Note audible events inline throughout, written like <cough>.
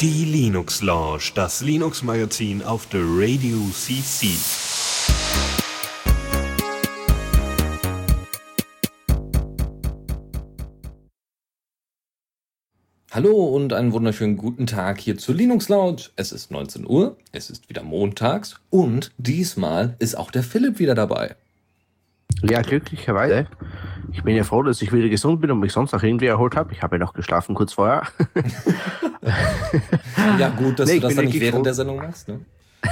Die Linux Lounge, das Linux Magazin auf der Radio CC. Hallo und einen wunderschönen guten Tag hier zur Linux Lounge. Es ist 19 Uhr, es ist wieder montags und diesmal ist auch der Philipp wieder dabei. Ja, glücklicherweise. Ich bin ja froh, dass ich wieder gesund bin und mich sonst auch irgendwie erholt habe. Ich habe ja noch geschlafen kurz vorher. <laughs> ja, gut, dass nee, du das dann nicht während froh. der Sendung machst. Ne?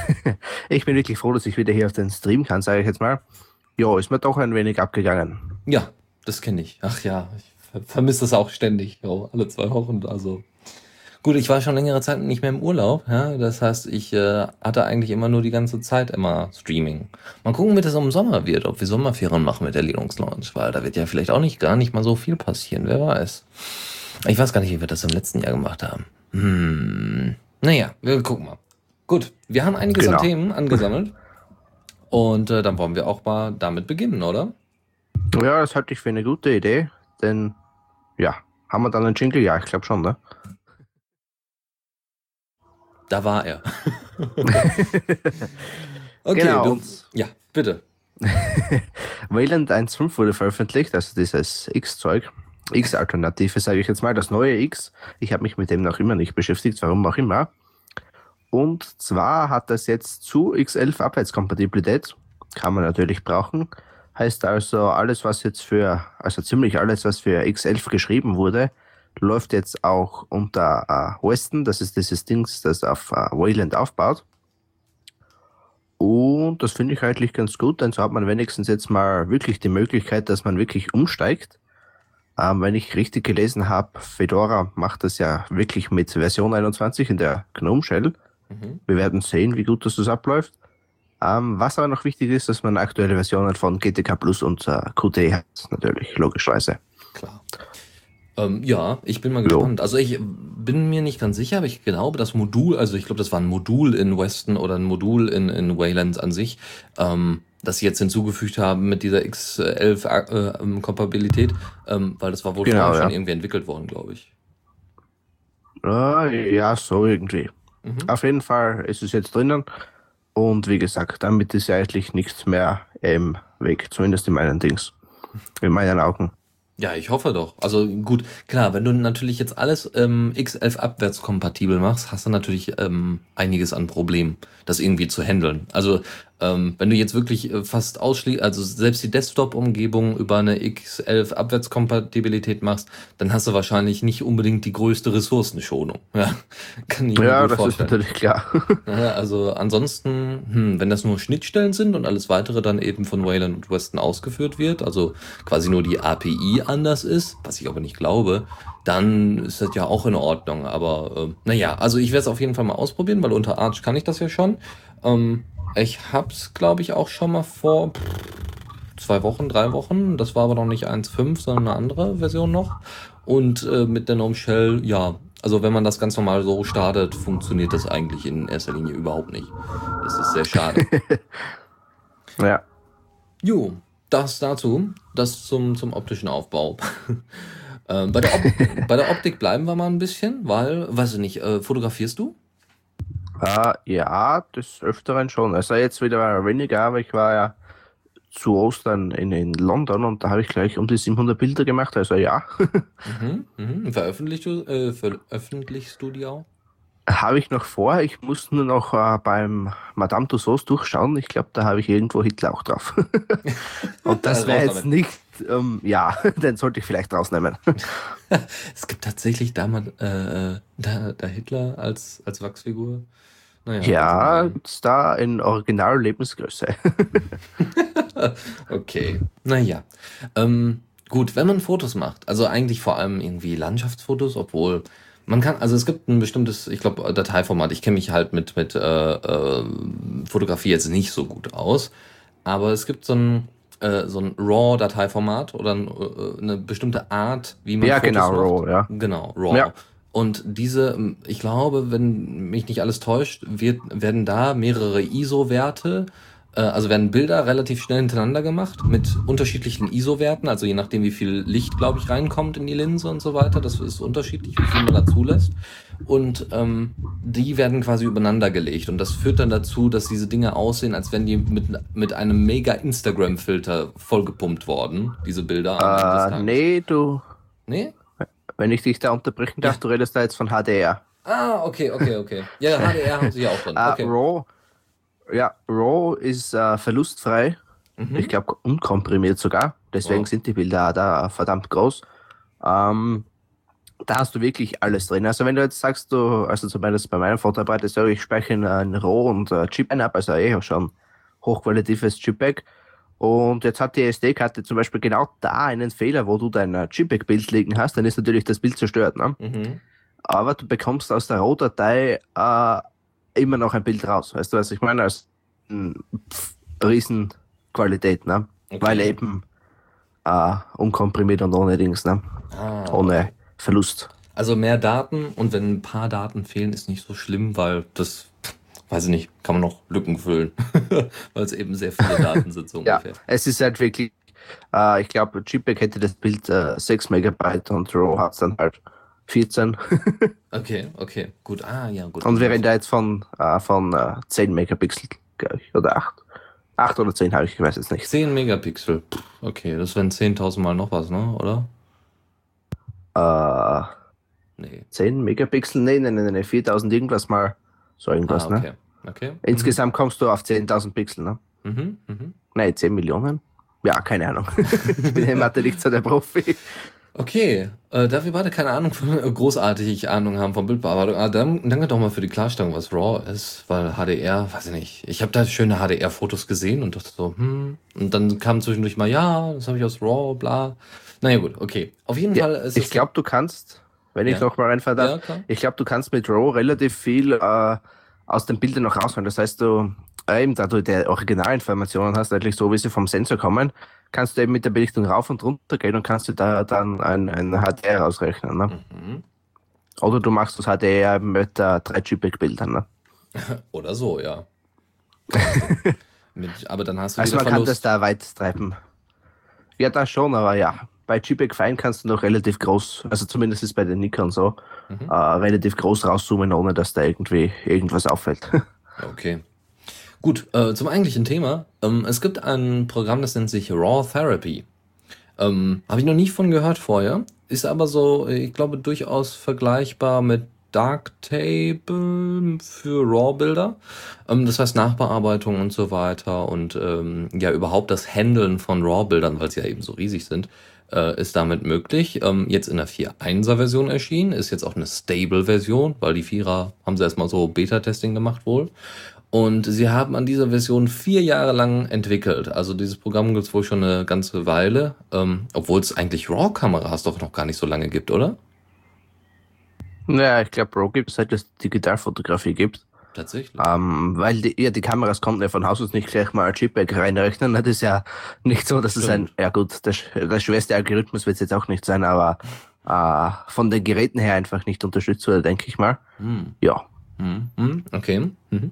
<laughs> ich bin wirklich froh, dass ich wieder hier auf den Stream kann, sage ich jetzt mal. Ja, ist mir doch ein wenig abgegangen. Ja, das kenne ich. Ach ja, ich vermisse das auch ständig, ja, alle zwei Wochen. Also Gut, ich war schon längere Zeit nicht mehr im Urlaub, ja. Das heißt, ich äh, hatte eigentlich immer nur die ganze Zeit immer Streaming. Mal gucken, wie das im Sommer wird, ob wir Sommerferien machen mit der Linux Launch, weil da wird ja vielleicht auch nicht gar nicht mal so viel passieren, wer weiß. Ich weiß gar nicht, wie wir das im letzten Jahr gemacht haben. Hm. Naja, wir gucken mal. Gut, wir haben einiges genau. an Themen angesammelt. Und äh, dann wollen wir auch mal damit beginnen, oder? Ja, das halte ich für eine gute Idee, denn ja, haben wir dann einen Jingle? Ja, ich glaube schon, ne? Da war er. <laughs> okay, genau. Du, ja, bitte. <laughs> Wayland 1.5 wurde veröffentlicht, also dieses X-Zeug. X-Alternative, sage ich jetzt mal, das neue X. Ich habe mich mit dem noch immer nicht beschäftigt, warum auch immer. Und zwar hat das jetzt zu X11 Abwärtskompatibilität. Kann man natürlich brauchen. Heißt also, alles, was jetzt für, also ziemlich alles, was für X11 geschrieben wurde, läuft jetzt auch unter äh, Weston. Das ist dieses Ding, das auf äh, Wayland aufbaut. Und das finde ich eigentlich ganz gut, denn so hat man wenigstens jetzt mal wirklich die Möglichkeit, dass man wirklich umsteigt. Ähm, wenn ich richtig gelesen habe, Fedora macht das ja wirklich mit Version 21 in der GNOME Shell. Mhm. Wir werden sehen, wie gut das, das abläuft. Ähm, was aber noch wichtig ist, dass man aktuelle Versionen von GTK Plus und äh, Qt hat, natürlich, logischerweise. Klar. Ähm, ja, ich bin mal gespannt. Also ich bin mir nicht ganz sicher, aber ich glaube, das Modul, also ich glaube, das war ein Modul in Weston oder ein Modul in, in Wayland an sich, ähm, das sie jetzt hinzugefügt haben mit dieser X11-Kompatibilität, äh, ähm, weil das war wohl genau, schon ja. irgendwie entwickelt worden, glaube ich. Äh, ja, so irgendwie. Mhm. Auf jeden Fall ist es jetzt drinnen. Und wie gesagt, damit ist ja eigentlich nichts mehr im Weg, zumindest in meinen Dings, in meinen Augen. Ja, ich hoffe doch. Also gut, klar, wenn du natürlich jetzt alles ähm, X11 abwärts kompatibel machst, hast du natürlich ähm, einiges an Problemen, das irgendwie zu handeln. Also ähm, wenn du jetzt wirklich äh, fast ausschließt, also selbst die Desktop-Umgebung über eine X11 Abwärtskompatibilität machst, dann hast du wahrscheinlich nicht unbedingt die größte Ressourcenschonung. <laughs> Ja, kann ich ja das vorstellen. ist natürlich klar. <laughs> ja, also ansonsten, hm, wenn das nur Schnittstellen sind und alles weitere dann eben von Wayland und Weston ausgeführt wird, also quasi nur die API anders ist, was ich aber nicht glaube, dann ist das ja auch in Ordnung. Aber äh, naja, also ich werde es auf jeden Fall mal ausprobieren, weil unter Arch kann ich das ja schon. Ähm, ich hab's, glaube ich, auch schon mal vor zwei Wochen, drei Wochen. Das war aber noch nicht 1.5, sondern eine andere Version noch. Und äh, mit der Gnome Shell, ja, also wenn man das ganz normal so startet, funktioniert das eigentlich in erster Linie überhaupt nicht. Das ist sehr schade. <laughs> ja. Jo, das dazu. Das zum, zum optischen Aufbau. <laughs> ähm, bei, der <laughs> bei der Optik bleiben wir mal ein bisschen, weil, weiß ich nicht, äh, fotografierst du? Äh, ja, des Öfteren schon. Also jetzt wieder weniger, aber ich war ja zu Ostern in, in London und da habe ich gleich um die 700 Bilder gemacht, also ja. <laughs> mhm, mhm. Veröffentlichst, du, äh, veröffentlichst du die auch? Habe ich noch vor. Ich muss nur noch äh, beim Madame Tussauds durchschauen. Ich glaube, da habe ich irgendwo Hitler auch drauf. <laughs> und das <laughs> wäre jetzt nicht, ähm, ja, den sollte ich vielleicht rausnehmen. es gibt tatsächlich da, mal, äh, da, da Hitler als, als Wachsfigur. Naja, ja, also, da in Original-Lebensgröße. <laughs> okay, naja. Ähm, gut, wenn man Fotos macht, also eigentlich vor allem irgendwie Landschaftsfotos, obwohl man kann, also es gibt ein bestimmtes, ich glaube, Dateiformat. Ich kenne mich halt mit, mit äh, äh, Fotografie jetzt nicht so gut aus, aber es gibt so ein, äh, so ein RAW-Dateiformat oder ein, äh, eine bestimmte Art, wie man ja, Fotos genau, macht. RAW, ja. Genau, RAW. Ja. Und diese, ich glaube, wenn mich nicht alles täuscht, wird, werden da mehrere ISO-Werte Äh, also werden Bilder relativ schnell hintereinander gemacht mit unterschiedlichen ISO-Werten, also je nachdem, wie viel Licht, glaube ich, reinkommt in die Linse und so weiter. Das ist unterschiedlich, wie viel man da zulässt. Und ähm, die werden quasi übereinander gelegt. Und das führt dann dazu, dass diese Dinge aussehen, als wären die mit, mit einem mega Instagram-Filter vollgepumpt worden, diese Bilder. Äh, Tages. nee, du, Nee? Wenn ich dich da unterbrechen darf, Ja. du redest da jetzt von HDR. Ah, okay, okay, okay. Ja, <laughs> HDR haben sie ja auch drin. Äh, Okay. RAW, ja, RAW ist äh, verlustfrei. Mhm. Ich glaube, unkomprimiert sogar. Deswegen Oh. sind die Bilder auch da verdammt groß. Ähm, da hast du wirklich alles drin. Also wenn du jetzt sagst, du, also zumindest bei meinem Fotoapparat, ist ich speichere in, äh, in RAW und äh, Chip ein ab, also eh schon hochqualitatives JPEG. Und jetzt hat die SD-Karte zum Beispiel genau da einen Fehler, wo du dein äh, JPEG-Bild liegen hast, dann ist natürlich das Bild zerstört. Ne? Mhm. aber du bekommst aus der RAW-Datei äh, immer noch ein Bild raus. Weißt du, was ich meine? Als pf, Riesenqualität, ne? Okay. Weil eben äh, unkomprimiert und ohne Dings, ne? Ah, Ohne Verlust. Also mehr Daten und wenn ein paar Daten fehlen, ist nicht so schlimm, weil das, weiß ich nicht, kann man noch Lücken füllen, <laughs> weil es eben sehr viele <laughs> Daten sind so Ja, ungefähr. es ist halt wirklich, äh, ich glaube, JPEG hätte das Bild äh, 6 Megabyte und RAW hat es dann halt 14. <laughs> Okay, okay, gut. Ah, ja, gut. und wir reden da jetzt von, äh, von äh, 10 Megapixel, glaube ich, oder 8. 8 oder 10 habe ich, ich weiß jetzt nicht. 10 Megapixel. Okay, das wären 10.000 Mal noch was, ne? Oder? Äh, Nee. 10 Megapixel? Nee, nee, nee, nee, 4000 irgendwas mal. So irgendwas, ah, ne? okay. Okay. Insgesamt kommst du auf 10.000 Pixel, ne? Mhm, mhm. Nein, 10 Millionen? Ja, keine Ahnung. <laughs> ich bin in Mathe nicht so der Profi. Okay, äh, da wir beide keine Ahnung von äh, großartig Ahnung haben von Bildbearbeitung, ah, dann, danke doch mal für die Klarstellung, was RAW ist, weil HDR, weiß ich nicht, ich habe da schöne HDR-Fotos gesehen und dachte so, hm, und dann kam zwischendurch mal, ja, das habe ich aus RAW, bla. Naja gut, okay. Auf jeden Ja, Fall ist ich glaube, du kannst, wenn ich Ja. noch mal reinfahren darf, ja, ich glaube, du kannst mit RAW relativ viel äh, aus den Bildern noch rausholen. Das heißt, du, äh, eben da du die Originalinformationen hast, eigentlich so, wie sie vom Sensor kommen, kannst du eben mit der Belichtung rauf und runter gehen und kannst du da dann ein, ein HDR ausrechnen. Ne? Mhm. Oder du machst das HDR mit äh, 3 JPEG-Bildern. Ne? <laughs> Oder so, ja. <laughs> Mit, aber dann hast du Also man kann das Verlust. da weit treiben. Ja, das schon, aber ja. Bei JPEG Fine kannst du noch relativ groß, also zumindest ist bei den Nikon so, Mhm. äh, relativ groß rauszoomen, ohne dass da irgendwie irgendwas auffällt. <laughs> Okay. Gut, äh, zum eigentlichen Thema. Ähm, es gibt ein Programm, das nennt sich Raw Therapy. Ähm, Habe ich noch nie von gehört vorher. Ist aber so, äh, ich glaube, durchaus vergleichbar mit Darktable für RAW-Bilder. Ähm, das heißt Nachbearbeitung und so weiter und ähm, ja überhaupt das Handeln von RAW-Bildern, weil sie ja eben so riesig sind, äh, ist damit möglich. Ähm, jetzt in der 4.1er-Version erschienen, ist jetzt auch eine Stable-Version, weil die 4er haben sie erstmal so Beta-Testing gemacht wohl. Und sie haben an dieser Version vier Jahre lang entwickelt. Also dieses Programm gibt es wohl schon eine ganze Weile, ähm, obwohl es eigentlich RAW-Kameras doch noch gar nicht so lange gibt, oder? naja, ich glaube, Pro gibt es seit es Digitalfotografie gibt. Tatsächlich. Ähm, weil die, ja, die Kameras konnten ja von Haus aus nicht gleich mal ein JPEG reinrechnen. Das ist ja nicht so, dass es ein, Stimmt. ja gut, der, der schwerste Algorithmus wird es jetzt auch nicht sein, aber äh, von den Geräten her einfach nicht unterstützt wurde, denke ich mal. Hm. Ja. Hm, hm, okay. Mhm.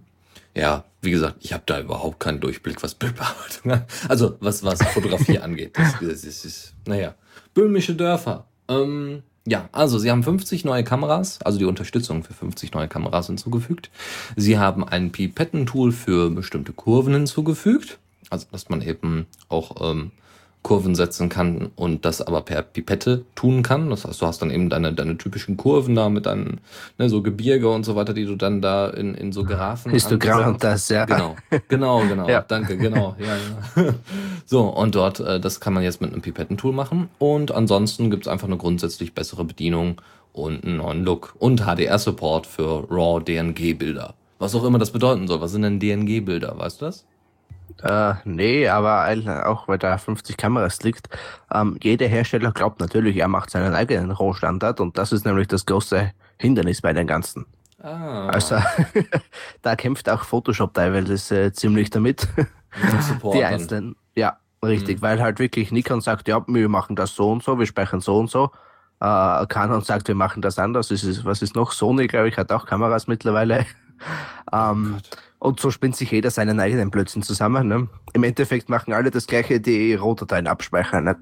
Ja, wie gesagt, ich habe da überhaupt keinen Durchblick, was Bildbearbeitung angeht. Also was, was Fotografie <laughs> angeht. Das, das, ist, naja. Böhmische Dörfer. Ähm, ja, also sie haben 50 neue Kameras, also die Unterstützung für 50 neue Kameras hinzugefügt. Sie haben ein Pipettentool für bestimmte Kurven hinzugefügt. Also dass man eben auch ähm, Kurven setzen kann und das aber per Pipette tun kann. Das heißt, du hast dann eben deine, deine typischen Kurven da mit deinen, ne, so Gebirge und so weiter, die du dann da in, in so Graphen. Histogramm das, ja. Genau, genau, genau. <laughs> Ja. Danke, genau. Ja, ja. <laughs> So, und dort, äh, das kann man jetzt mit einem Pipettentool machen. Und ansonsten gibt's einfach eine grundsätzlich bessere Bedienung und einen neuen Look und HDR-Support für RAW DNG-Bilder. Was auch immer das bedeuten soll. Was sind denn DNG-Bilder? Weißt du das? Äh, nee, aber auch weil da 50 Kameras liegt, ähm, jeder Hersteller glaubt natürlich, er macht seinen eigenen Rohstandard und das ist nämlich das große Hindernis bei den ganzen. Ah, Also <laughs> da kämpft auch Photoshop teilweise äh, ziemlich damit. Die einzelnen. Ja, richtig, Mhm. weil halt wirklich Nikon sagt, ja, wir machen das so und so, wir speichern so und so. Äh, Canon sagt, wir machen das anders. Ist, was ist noch? Sony, glaube ich, hat auch Kameras mittlerweile. <laughs> ähm, Und so spinnt sich jeder seinen eigenen Blödsinn zusammen. Ne? Im Endeffekt machen alle das gleiche, die Rohdateien abspeichern. Ne?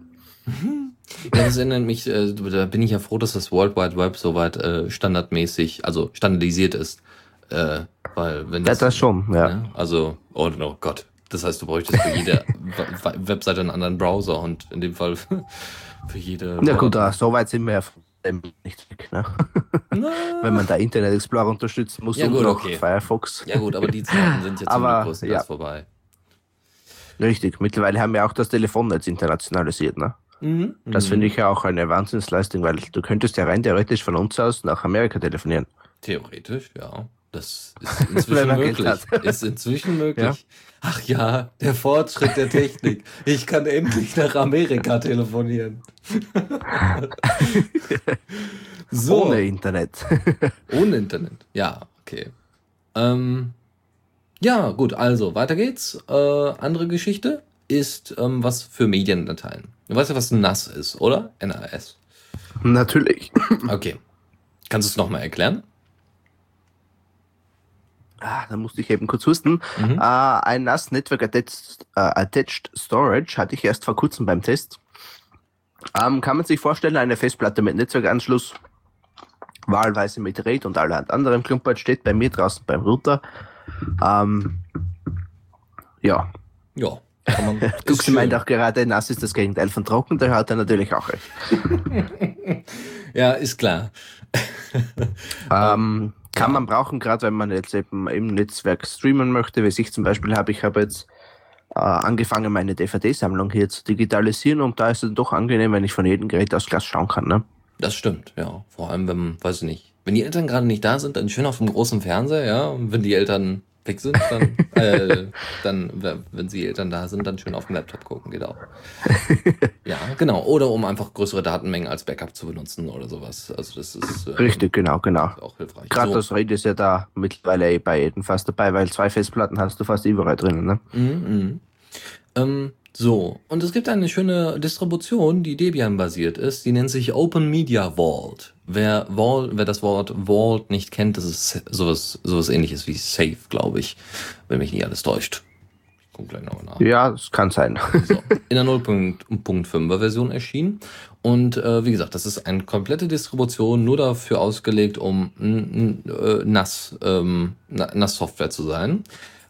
Ja, das erinnert mich, äh, da bin ich ja froh, dass das World Wide Web soweit äh, standardmäßig, also standardisiert ist. Äh, weil wenn Ja, das, das schon, ja. ne? also, oh, oh Gott, das heißt, du bräuchtest für jede <laughs> Webseite einen anderen Browser und in dem Fall <laughs> für jede. Ja gut, ah, so weit sind wir ja dem nicht weg. Ne? <laughs> Wenn man da Internet Explorer unterstützen muss Ja, und gut, noch okay. Firefox. ja gut, aber die Zeiten sind jetzt <laughs> Aber, größtenteils ja. vorbei. Richtig, mittlerweile haben wir auch das Telefonnetz internationalisiert. Ne? Mhm. Das finde ich ja auch eine Wahnsinnsleistung, weil du könntest ja rein theoretisch von uns aus nach Amerika telefonieren. Theoretisch, ja. Das ist <laughs> inzwischen möglich. <laughs> Ist inzwischen möglich. Ja. Ach ja, der Fortschritt der Technik. Ich kann endlich nach Amerika telefonieren. <laughs> so, Ohne Internet. ohne Internet. Ja, okay. Ähm, ja, gut, also weiter geht's. Äh, andere Geschichte ist ähm, was für Mediendateien. Du weißt ja, was NAS ist, oder? NAS. Natürlich. Okay. Kannst du es nochmal erklären? Ah, da musste ich eben kurz husten. Mhm. Äh, ein NAS Network Attached, äh, Attached Storage hatte ich erst vor kurzem beim Test. Ähm, kann man sich vorstellen, eine Festplatte mit Netzwerkanschluss, wahlweise mit RAID und allerhand anderem Klumpert, steht bei mir draußen beim Router. Ähm, ja, Ja. <laughs> Duxi meint auch gerade, nass ist das Gegenteil von trocken, da hat er natürlich auch recht. <laughs> Ja, ist klar. Ähm, kann man brauchen, gerade wenn man jetzt eben im Netzwerk streamen möchte, wie ich zum Beispiel habe. Ich habe jetzt äh, angefangen, meine DVD-Sammlung hier zu digitalisieren und da ist es doch angenehm, wenn ich von jedem Gerät aus Glas schauen kann. Ne? Das stimmt, ja. Vor allem, wenn, weiß ich nicht, wenn die Eltern gerade nicht da sind, dann schön auf dem großen Fernseher, ja. Und wenn die Eltern weg sind, dann, äh, <laughs> dann, wenn sie Eltern da sind, dann schön auf dem Laptop gucken, geht auch. <laughs> ja, genau. Oder um einfach größere Datenmengen als Backup zu benutzen oder sowas. Also das ist äh, Richtig, genau, genau. auch hilfreich. Gerade So. das RAID ist ja da mittlerweile bei jedem fast dabei, weil zwei Festplatten hast du fast überall drinnen. Ne? Mhm, mhm. Ähm, so, und es gibt eine schöne Distribution, die Debian basiert ist, die nennt sich Open Media Vault. Wer, Vault, wer das Wort Vault nicht kennt, das ist sowas, sowas ähnliches wie Safe, glaube ich, wenn mich nicht alles täuscht. Ich guck gleich nochmal nach. Ja, das kann sein. So, in der 0.5er Version erschienen. Und äh, wie gesagt, das ist eine komplette Distribution, nur dafür ausgelegt, um äh, NAS, ähm, Na- NAS-Software zu sein.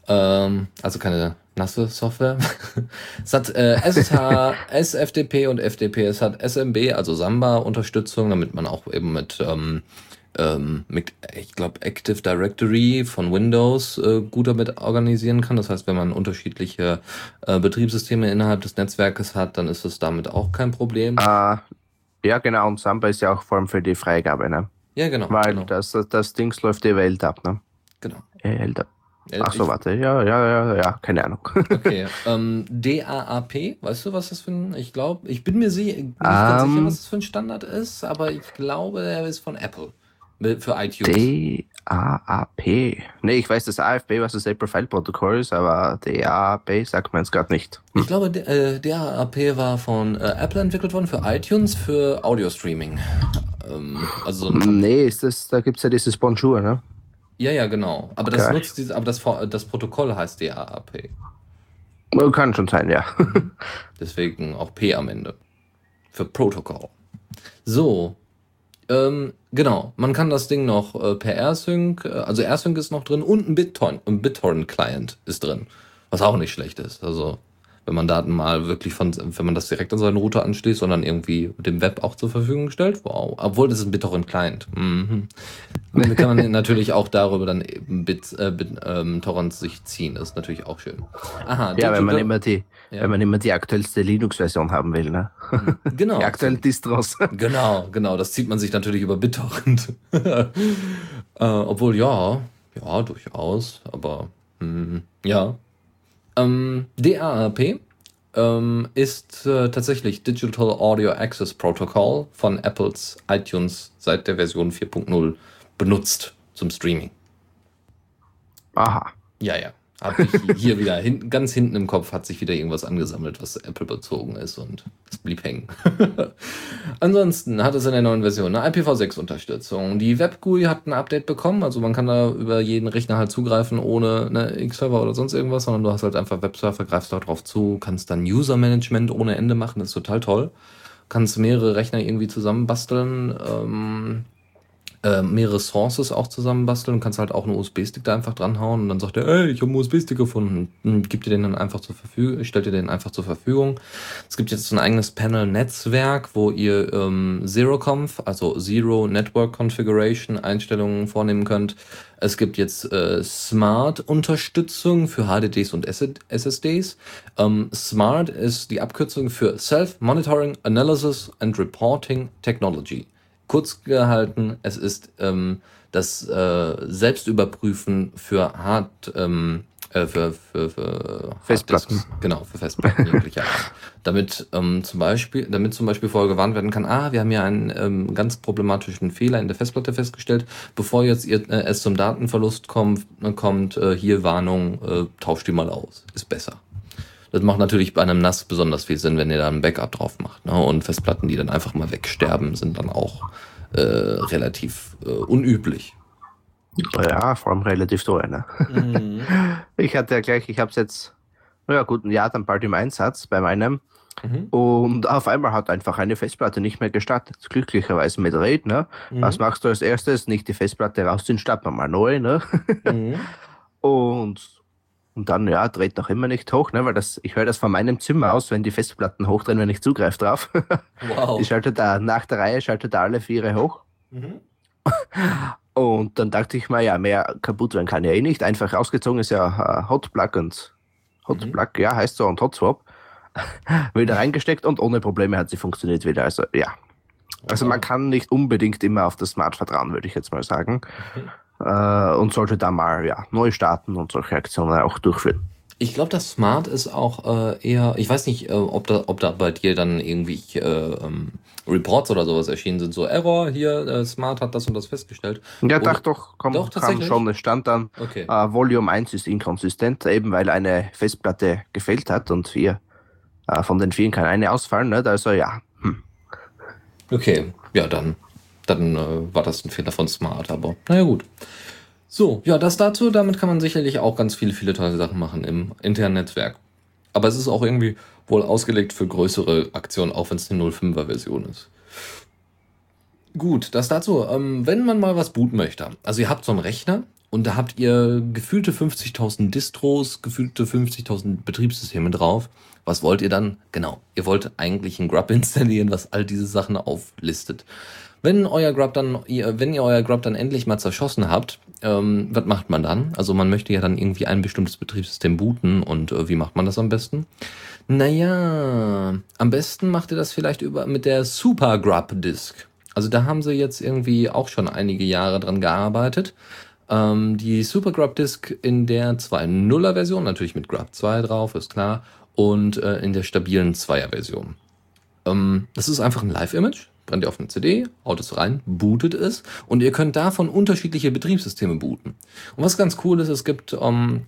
Ähm, also keine nasse Software. <laughs> es hat äh, SSH, SFTP und FTP. Es hat SMB, also Samba-Unterstützung, damit man auch eben mit ähm, ähm, mit, ich glaube, Active Directory von Windows äh, gut damit organisieren kann. Das heißt, wenn man unterschiedliche äh, Betriebssysteme innerhalb des Netzwerkes hat, dann ist es damit auch kein Problem. äh, ja, genau, und Samba ist ja auch vor allem für die Freigabe, ne? ja, genau. Weil genau, das, das Dings läuft die Welt ab, ne? genau. Welt Äh, Ach so, warte, ja, ja, ja, ja, keine Ahnung. <laughs> Okay, ähm, DAAP, weißt du, was das für ein, ich glaube, ich bin mir sie, nicht ganz Ähm. sicher, was das für ein Standard ist, aber ich glaube, er ist von Apple. Für iTunes. D-A-A-P. Nee, ich weiß das AFP, was das Apple File Protokoll ist, aber D-A-A-P sagt man jetzt gerade nicht. Ich glaube, D- äh, DAAP war von äh, Apple entwickelt worden für iTunes für Audio-Streaming. Ähm, also so Nee, ist das, da gibt's ja dieses Bonjour, ne? Ja, ja, genau. Aber das nutzt diese, aber das, das Protokoll heißt DAAP. Oh, Kann schon sein, ja. <laughs> Deswegen auch P am Ende. Für Protocol. So. Ähm, genau. Man kann das Ding noch äh, per AirSync, äh, also AirSync ist noch drin und ein BitTorrent, ein BitTorrent-Client ist drin. Was auch nicht schlecht ist. Also, wenn man Daten mal wirklich von, wenn man das direkt an seinen Router anschließt dann irgendwie dem Web auch zur Verfügung stellt. Wow. Obwohl das ist ein BitTorrent-Client. Mhm. Dann kann man <laughs> natürlich auch darüber dann eben Bit, äh, Bit, ähm, Torrents sich ziehen. Das ist natürlich auch schön. Aha, Ja, wenn man immer die, Ja. wenn man immer die aktuellste Linux-Version haben will, ne? genau. <laughs> Die aktuellen Distros. <laughs> Genau, genau, das zieht man sich natürlich über BitTorrent. äh, obwohl, ja, ja, durchaus, aber hm, ja. Ähm, DAAP ähm, ist äh, tatsächlich Digital Audio Access Protocol von Apples iTunes seit der Version 4.0 benutzt zum Streaming. Aha. Ja, ja. Hat sich hier wieder hin, ganz hinten im Kopf hat sich wieder irgendwas angesammelt, was Apple bezogen ist und es blieb hängen. <laughs> Ansonsten hat es in der neuen Version eine IPv6-Unterstützung. Die WebGUI hat ein Update bekommen, also man kann da über jeden Rechner halt zugreifen ohne eine X-Server oder sonst irgendwas, sondern du hast halt einfach Webserver, greifst da drauf zu, kannst dann User-Management ohne Ende machen, das ist total toll. Kannst mehrere Rechner irgendwie zusammenbasteln. Ähm, äh, mehrere Sources auch zusammenbasteln und kannst halt auch einen USB-Stick da einfach dranhauen und dann sagt er, ey, ich habe einen USB-Stick gefunden und gibt dir den dann einfach zur Verfügung, stellt dir den einfach zur Verfügung. Es gibt jetzt ein eigenes Panel-Netzwerk, wo ihr ähm, Zero-Conf, also Zero Network Configuration Einstellungen vornehmen könnt. Es gibt jetzt äh, Smart-Unterstützung für HDDs und SSDs. Ähm, Smart ist die Abkürzung für Self-Monitoring, Analysis and Reporting Technology. Kurz gehalten, es ist ähm, das äh, Selbstüberprüfen für Hard, ähm, äh, für, für, für Festplatten. Genau, für Festplatten jeglicher Art. Damit ähm, zum Beispiel, damit zum Beispiel vorher gewarnt werden kann, ah, wir haben ja einen ähm, ganz problematischen Fehler in der Festplatte festgestellt, bevor jetzt ihr, äh, es zum Datenverlust kommt, kommt äh, hier Warnung, äh, tauscht die mal aus. Ist besser. Das macht natürlich bei einem NAS besonders viel Sinn, wenn ihr da ein Backup drauf macht. Ne? Und Festplatten, die dann einfach mal wegsterben, sind dann auch äh, relativ äh, unüblich. Ja, vor allem relativ teuer. Ne? Mhm. <laughs> Ich hatte ja gleich, ich habe es jetzt, naja gut, ein Jahr dann bald im Einsatz bei meinem. Mhm. Und auf einmal hat einfach eine Festplatte nicht mehr gestartet. Glücklicherweise mit RAID. Ne? Mhm. Was machst du als erstes? Nicht die Festplatte rausziehen, starten wir mal neu. Ne? Mhm. <laughs> Und und dann, ja, dreht noch immer nicht hoch, ne, weil das, ich höre das von meinem Zimmer aus, wenn die Festplatten hochdrehen, wenn ich zugreife drauf. <laughs> Wow. Die schaltet da, nach der Reihe schaltet da alle vier hoch. Mhm. <laughs> Und dann dachte ich mal, ja, mehr kaputt werden kann ja eh nicht. Einfach rausgezogen ist ja uh, Hotplug und Hotplug, mhm. ja, heißt so, und Hotswap. <laughs> wieder reingesteckt und ohne Probleme hat sie funktioniert wieder. Also, ja. Also, man kann nicht unbedingt immer auf das Smart vertrauen, würde ich jetzt mal sagen. Mhm äh, und sollte da mal ja, neu starten und solche Aktionen auch durchführen. Ich glaube, das Smart ist auch äh, eher, ich weiß nicht, äh, ob, da, ob da bei dir dann irgendwie äh, ähm, Reports oder sowas erschienen sind, so Error hier, äh, Smart hat das und das festgestellt. Ja, doch, doch, komm, doch kam schon, es stand dann, okay. äh, Volume 1 ist inkonsistent, eben weil eine Festplatte gefällt hat und vier, äh, von den vielen kann eine ausfallen, ne? also ja. Hm. Okay, ja, dann dann äh, war das ein Fehler von Smart, aber naja gut. So, ja, das dazu, damit kann man sicherlich auch ganz viele, viele tolle Sachen machen im internen Netzwerk. Aber es ist auch irgendwie wohl ausgelegt für größere Aktionen, auch wenn es eine 05er Version ist. Gut, das dazu. Ähm, wenn man mal was booten möchte, also ihr habt so einen Rechner und da habt ihr gefühlte 50.000 Distros, gefühlte 50.000 Betriebssysteme drauf. Was wollt ihr dann? Genau, ihr wollt eigentlich ein Grub installieren, was all diese Sachen auflistet. Wenn euer Grub dann, wenn ihr euer Grub dann endlich mal zerschossen habt, ähm, was macht man dann? Also man möchte ja dann irgendwie ein bestimmtes Betriebssystem booten und äh, wie macht man das am besten? Naja, am besten macht ihr das vielleicht über mit der Super Grub Disk. Also da haben sie jetzt irgendwie auch schon einige Jahre dran gearbeitet. Ähm, die Super Grub Disk in der 2.0er Version, natürlich mit Grub 2 drauf, ist klar, und äh, in der stabilen 2er Version. Ähm, das ist einfach ein Live-Image brennt ihr auf eine CD, haut es rein, bootet es und ihr könnt davon unterschiedliche Betriebssysteme booten. Und was ganz cool ist, es gibt, ähm,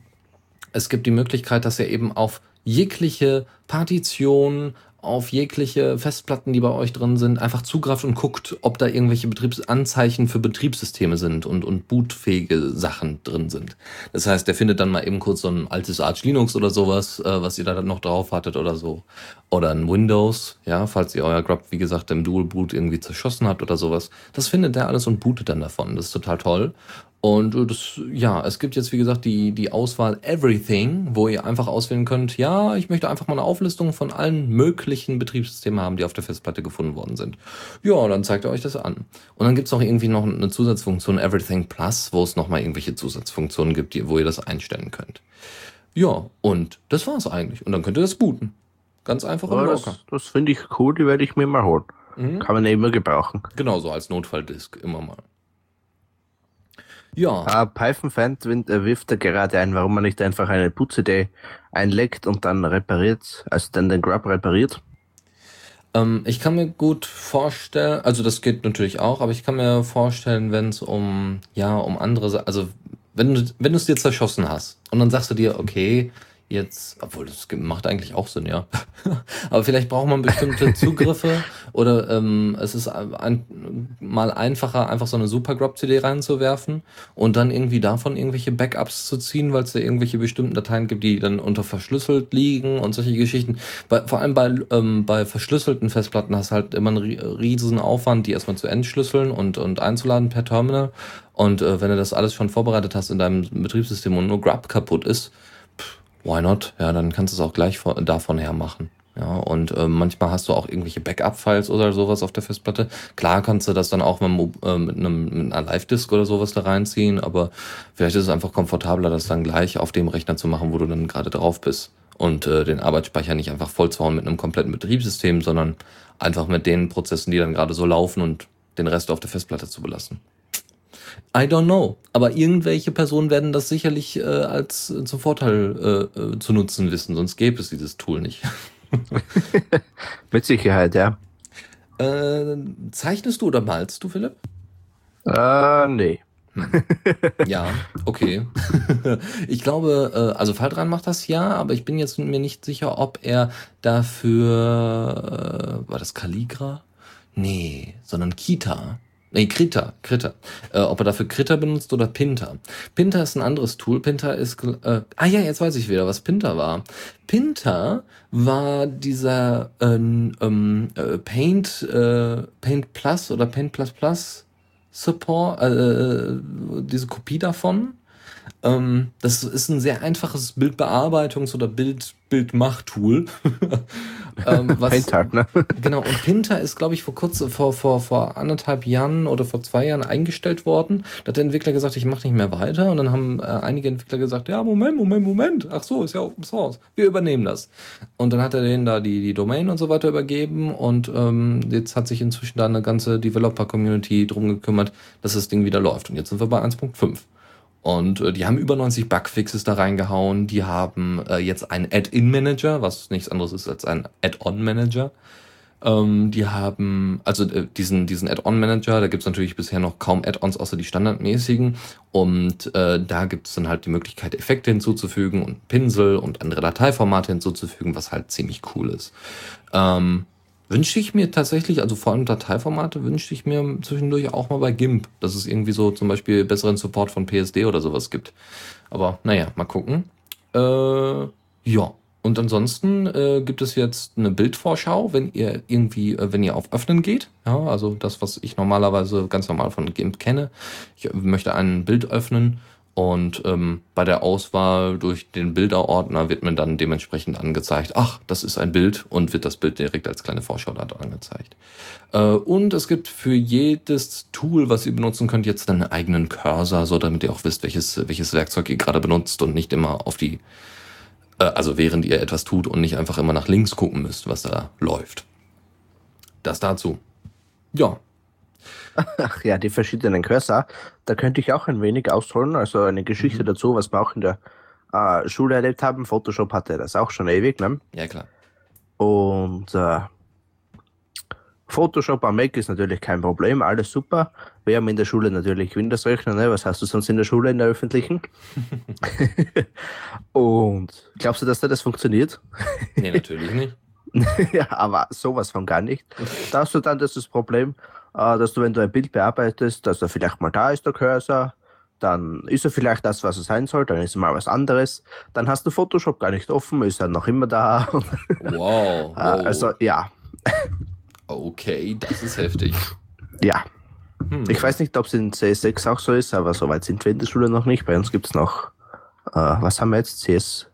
es gibt die Möglichkeit, dass ihr eben auf jegliche Partition, auf jegliche Festplatten, die bei euch drin sind, einfach zugreift und guckt, ob da irgendwelche Betriebsanzeichen für Betriebssysteme sind und, und bootfähige Sachen drin sind. Das heißt, der findet dann mal eben kurz so ein altes Arch Linux oder sowas, äh, was ihr da noch drauf hattet oder so. Oder ein Windows, ja, falls ihr euer Grub, wie gesagt, im Dual Boot irgendwie zerschossen habt oder sowas. Das findet der alles und bootet dann davon. Das ist total toll. Und äh, das, ja, es gibt jetzt, wie gesagt, die, die Auswahl Everything, wo ihr einfach auswählen könnt, ja, ich möchte einfach mal eine Auflistung von allen möglichen Betriebssystemen haben, die auf der Festplatte gefunden worden sind. Ja, dann zeigt er euch das an. Und dann gibt's noch irgendwie noch eine Zusatzfunktion Everything Plus, wo es nochmal irgendwelche Zusatzfunktionen gibt, die, wo ihr das einstellen könnt. Ja, und das war's eigentlich. Und dann könnt ihr das booten. Ganz einfach und locker. Das, das finde ich cool, die werde ich mir mal holen. Mhm. Kann man ja immer gebrauchen. Genau, so als Notfalldisk, immer mal. Ja. Uh, Python-Fan äh, wirft er gerade ein, warum man nicht einfach eine Boot-CD einlegt und dann repariert, also dann den Grub repariert. Ähm, ich kann mir gut vorstellen, also das geht natürlich auch, aber ich kann mir vorstellen, wenn es um, ja, um andere, also wenn du wenn du es dir zerschossen hast und dann sagst du dir, okay, jetzt, obwohl das macht eigentlich auch Sinn, ja. <laughs> Aber vielleicht braucht man bestimmte Zugriffe oder ähm, es ist ein, mal einfacher, einfach so eine Supergrub-CD reinzuwerfen und dann irgendwie davon irgendwelche Backups zu ziehen, weil es da irgendwelche bestimmten Dateien gibt, die dann unter verschlüsselt liegen und solche Geschichten. Bei, vor allem bei, ähm, bei verschlüsselten Festplatten hast halt immer einen riesen Aufwand, die erstmal zu entschlüsseln und, und einzuladen per Terminal. Und äh, wenn du das alles schon vorbereitet hast in deinem Betriebssystem und nur Grub kaputt ist, why not? Ja, dann kannst du es auch gleich von, davon her machen. Ja, und äh, manchmal hast du auch irgendwelche Backup-Files oder sowas auf der Festplatte. Klar kannst du das dann auch mit, äh, mit, einem, mit einer Live-Disk oder sowas da reinziehen, aber vielleicht ist es einfach komfortabler, das dann gleich auf dem Rechner zu machen, wo du dann gerade drauf bist. Und äh, den Arbeitsspeicher nicht einfach voll zu hauen mit einem kompletten Betriebssystem, sondern einfach mit den Prozessen, die dann gerade so laufen und den Rest auf der Festplatte zu belassen. I don't know. Aber irgendwelche Personen werden das sicherlich äh, als zum Vorteil äh, äh, zu nutzen wissen, sonst gäbe es dieses Tool nicht. <laughs> Mit Sicherheit, ja. Äh, zeichnest du oder malst du, Philipp? Äh, nee. Hm. Ja, okay. <laughs> ich glaube, äh, also Faldran macht das ja, aber ich bin jetzt mir nicht sicher, ob er dafür, äh, war das Calligra? Nee, sondern Kita Nee, Krita, Krita. Äh, ob er dafür Krita benutzt oder Pinter. Pinter ist ein anderes Tool. Pinter ist, äh, ah ja, jetzt weiß ich wieder, was Pinter war. Pinter war dieser ähm, ähm, äh, Paint, äh, Paint Plus oder Paint Plus Plus Support, äh, diese Kopie davon. Ähm, das ist ein sehr einfaches Bildbearbeitungs- oder Bild, Bildmach-Tool. <laughs> ähm, <laughs> was, Painter, ne? <laughs> Genau, und Pinter ist, glaube ich, vor kurz, vor, vor, vor anderthalb Jahren oder vor zwei Jahren eingestellt worden. Da hat der Entwickler gesagt, ich mache nicht mehr weiter. Und dann haben äh, einige Entwickler gesagt, ja, Moment, Moment, Moment. Ach so, ist ja Open Source. Wir übernehmen das. Und dann hat er denen da die, die Domain und so weiter übergeben. Und ähm, jetzt hat sich inzwischen da eine ganze Developer-Community drum gekümmert, dass das Ding wieder läuft. Und jetzt sind wir bei 1.5. Und äh, die haben über 90 Bugfixes da reingehauen. Die haben äh, jetzt einen Add-in-Manager, was nichts anderes ist als ein Add-on-Manager. Ähm, die haben, also äh, diesen, diesen Add-on-Manager, da gibt's natürlich bisher noch kaum Add-ons außer die standardmäßigen. Und äh, da gibt's dann halt die Möglichkeit, Effekte hinzuzufügen und Pinsel und andere Dateiformate hinzuzufügen, was halt ziemlich cool ist. Ähm, wünsche ich mir tatsächlich, also vor allem Dateiformate, wünsche ich mir zwischendurch auch mal bei GIMP, dass es irgendwie so zum Beispiel besseren Support von PSD oder sowas gibt. Aber naja, mal gucken. Äh, ja. Und ansonsten äh, gibt es jetzt eine Bildvorschau, wenn ihr irgendwie, äh, wenn ihr auf Öffnen geht. Ja, also das, was ich normalerweise ganz normal von GIMP kenne. Ich möchte ein Bild öffnen und ähm, bei der Auswahl durch den Bilderordner wird mir dann dementsprechend angezeigt, ach, das ist ein Bild und wird das Bild direkt als kleine Vorschau da angezeigt. Äh, und es gibt für jedes Tool, was ihr benutzen könnt, jetzt einen eigenen Cursor, so damit ihr auch wisst, welches, welches Werkzeug ihr gerade benutzt und nicht immer auf die, äh, also während ihr etwas tut und nicht einfach immer nach links gucken müsst, was da läuft. Das dazu. Ja, Ach ja, die verschiedenen Cursor. Da könnte ich auch ein wenig ausholen. Also eine Geschichte mhm. dazu, was wir auch in der äh, Schule erlebt haben. Photoshop hatte das auch schon ewig. Ne? Ja, klar. Und äh, Photoshop am Mac ist natürlich kein Problem, alles super. Wir haben in der Schule natürlich Windows-Rechner, ne? was hast du sonst in der Schule, in der öffentlichen? <laughs> Und glaubst du, dass da das funktioniert? Nee, natürlich nicht. <laughs> ja, aber sowas von gar nicht. Da hast du dann das, das Problem, dass du, wenn du ein Bild bearbeitest, dass er vielleicht mal da ist, der Cursor, dann ist er vielleicht das, was er sein soll, dann ist er mal was anderes. Dann hast du Photoshop gar nicht offen, ist er noch immer da. <laughs> Wow. wow. Also ja. Okay, das ist heftig. Ja. Hm. Ich weiß nicht, ob es in CS6 auch so ist, aber soweit sind wir in der Schule noch nicht. Bei uns gibt es noch, äh, was haben wir jetzt? CS,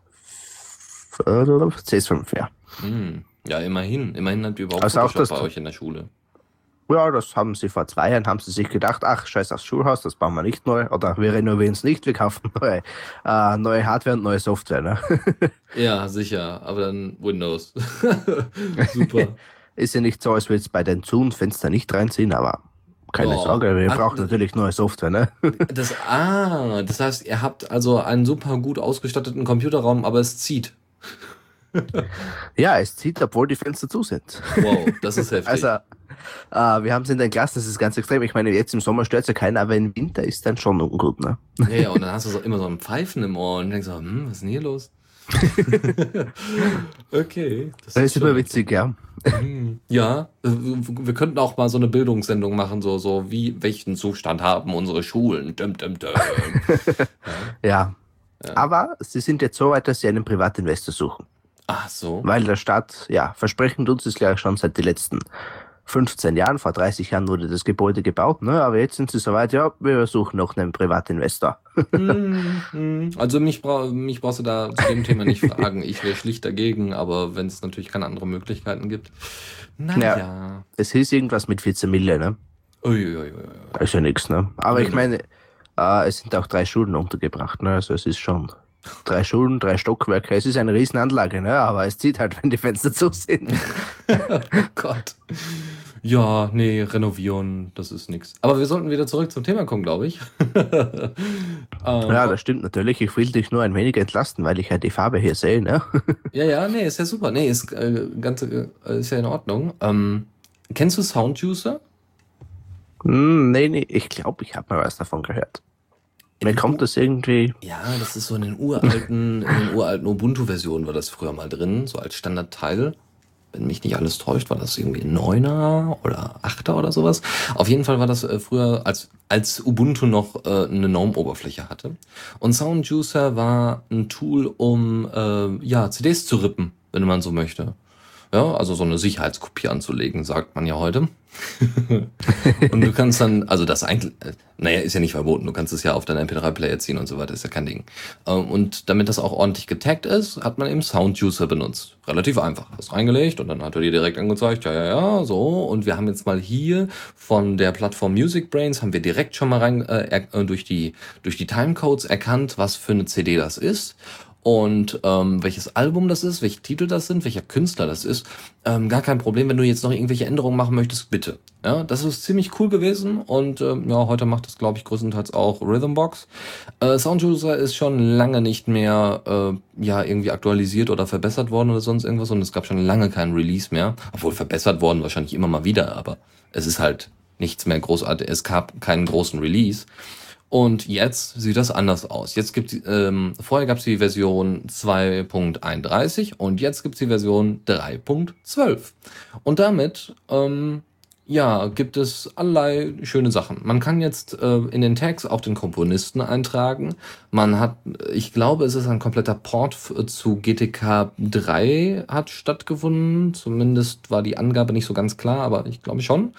äh, CS5, ja. Hm. Ja, immerhin. Immerhin habt ihr überhaupt also Photoshop bei euch in der Schule. Ja, das haben sie vor zwei Jahren, haben sie sich gedacht, ach, scheiß aufs Schulhaus, das bauen wir nicht neu. Oder wir renovieren es nicht, wir kaufen <laughs> neue, äh, neue Hardware und neue Software. Ne? <laughs> ja, sicher, aber dann Windows. <laughs> Super. Ist ja nicht so, als würde es bei den Zoom-Fenstern nicht reinziehen, aber keine oh. Sorge, wir brauchen natürlich neue Software, ne? das, ah, das heißt, ihr habt also einen super gut ausgestatteten Computerraum, aber es zieht. Ja, es zieht, obwohl die Fenster zu sind. Wow, das ist <laughs> heftig. Also, äh, wir haben es in den Klassen, das ist ganz extrem. Ich meine, jetzt im Sommer stört es ja keiner, aber im Winter ist dann schon ungut, ne? ja, ja, und dann hast du so immer so ein Pfeifen im Ohr und denkst so, hm, was ist denn hier los? <laughs> okay. Das ist immer schön. witzig, ja. Hm, Ja, äh, wir könnten auch mal so eine Bildungssendung machen, so, so wie, welchen Zustand haben unsere Schulen? Dum, dum, dum. <laughs> Ja. Aber sie sind jetzt so weit, dass sie einen Privatinvestor suchen. Ach so. Weil der Staat, ja, versprechen tut es ja schon seit den letzten 15 Jahren. Vor 30 Jahren wurde das Gebäude gebaut, ne? aber jetzt sind sie soweit, ja, wir suchen noch einen Privatinvestor. Hm, hm. Also mich, bra mich brauchst du da zu dem Thema nicht fragen. Ich wäre schlicht dagegen, aber wenn es natürlich keine anderen Möglichkeiten gibt. Naja. Ja. Es hieß irgendwas mit 14 Mille, ne? Uiuiui. Ist ja nichts, ne? Aber ich Ja. meine, äh, es sind auch drei Schulen untergebracht, ne? Also es ist schon drei Schulen, drei Stockwerke. Es ist eine Riesenanlage, ne? Aber es zieht halt, wenn die Fenster zu sind. <laughs> Oh Gott. Ja, nee, renovieren, das ist nix. Aber wir sollten wieder zurück zum Thema kommen, glaube ich. <laughs> ähm, Ja, das stimmt natürlich. Ich will dich nur ein wenig entlasten, weil ich ja die Farbe hier sehe, ne? <laughs> ja, ja, nee, ist ja super. Nee, ist, äh, ganz, äh, ist ja in Ordnung. Ähm, kennst du Soundjuicer? Hm, nee, nee, ich glaube, ich habe mal was davon gehört. Mir kommt das irgendwie. Ja, das ist so in den uralten, in den uralten Ubuntu-Versionen war das früher mal drin, so als Standardteil. Wenn mich nicht alles täuscht, war das irgendwie Neuner oder Achter oder sowas. Auf jeden Fall war das äh, früher, als, als Ubuntu noch äh, eine GNOME-Oberfläche hatte. Und Soundjuicer war ein Tool, um äh, ja, CDs zu rippen, wenn man so möchte. Ja, also so eine Sicherheitskopie anzulegen, sagt man ja heute. <laughs> und du kannst dann, also das eigentlich, äh, naja, ist ja nicht verboten, du kannst es ja auf deinen MP3-Player ziehen und so weiter, ist ja kein Ding. Ähm, Und damit das auch ordentlich getaggt ist, hat man eben Soundjuicer benutzt. Relativ einfach. Hast reingelegt und dann hat er dir direkt angezeigt, ja, ja, ja, so. Und wir haben jetzt mal hier von der Plattform Music Brains, haben wir direkt schon mal rein, äh, äh, durch die, durch die Timecodes erkannt, was für eine CD das ist und ähm, welches Album das ist, welche Titel das sind, welcher Künstler das ist. Ähm, gar kein Problem, wenn du jetzt noch irgendwelche Änderungen machen möchtest, bitte. Ja, das ist ziemlich cool gewesen und ähm, ja, heute macht das, glaube ich, größtenteils auch Rhythmbox. Äh, Soundjuicer ist schon lange nicht mehr äh, ja irgendwie aktualisiert oder verbessert worden oder sonst irgendwas und es gab schon lange keinen Release mehr. Obwohl verbessert worden wahrscheinlich immer mal wieder, aber es ist halt nichts mehr großartig. Es gab keinen großen Release. Und jetzt sieht das anders aus. Jetzt gibt ähm, vorher gab es die Version 2.31 und jetzt gibt es die Version 3.12. Und damit ähm, ja gibt es allerlei schöne Sachen. Man kann jetzt äh, in den Tags auch den Komponisten eintragen. Man hat, ich glaube, es ist ein kompletter Port zu GTK 3 hat stattgefunden. Zumindest war die Angabe nicht so ganz klar, aber ich glaube schon.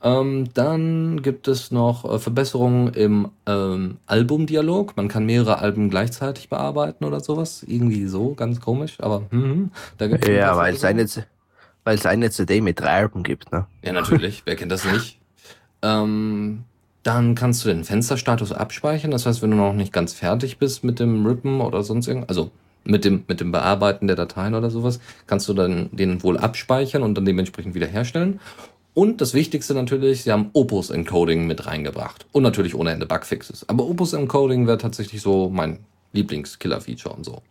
Ähm, dann gibt es noch äh, Verbesserungen im ähm, Albumdialog. Man kann mehrere Alben gleichzeitig bearbeiten oder sowas. Irgendwie so, ganz komisch, aber hm, da gibt's ein Ja, weil es eine, weil es eine CD mit drei Alben gibt, ne? Ja, natürlich. Wer kennt das nicht? Ähm, dann kannst du den Fensterstatus abspeichern. Das heißt, wenn du noch nicht ganz fertig bist mit dem Rippen oder sonst irgendwas, also mit dem, mit dem Bearbeiten der Dateien oder sowas, kannst du dann den wohl abspeichern und dann dementsprechend wiederherstellen. Und das Wichtigste natürlich, sie haben Opus Encoding mit reingebracht. Und natürlich ohne Ende Bugfixes. Aber Opus Encoding wäre tatsächlich so mein Lieblings-Killer-Feature und so.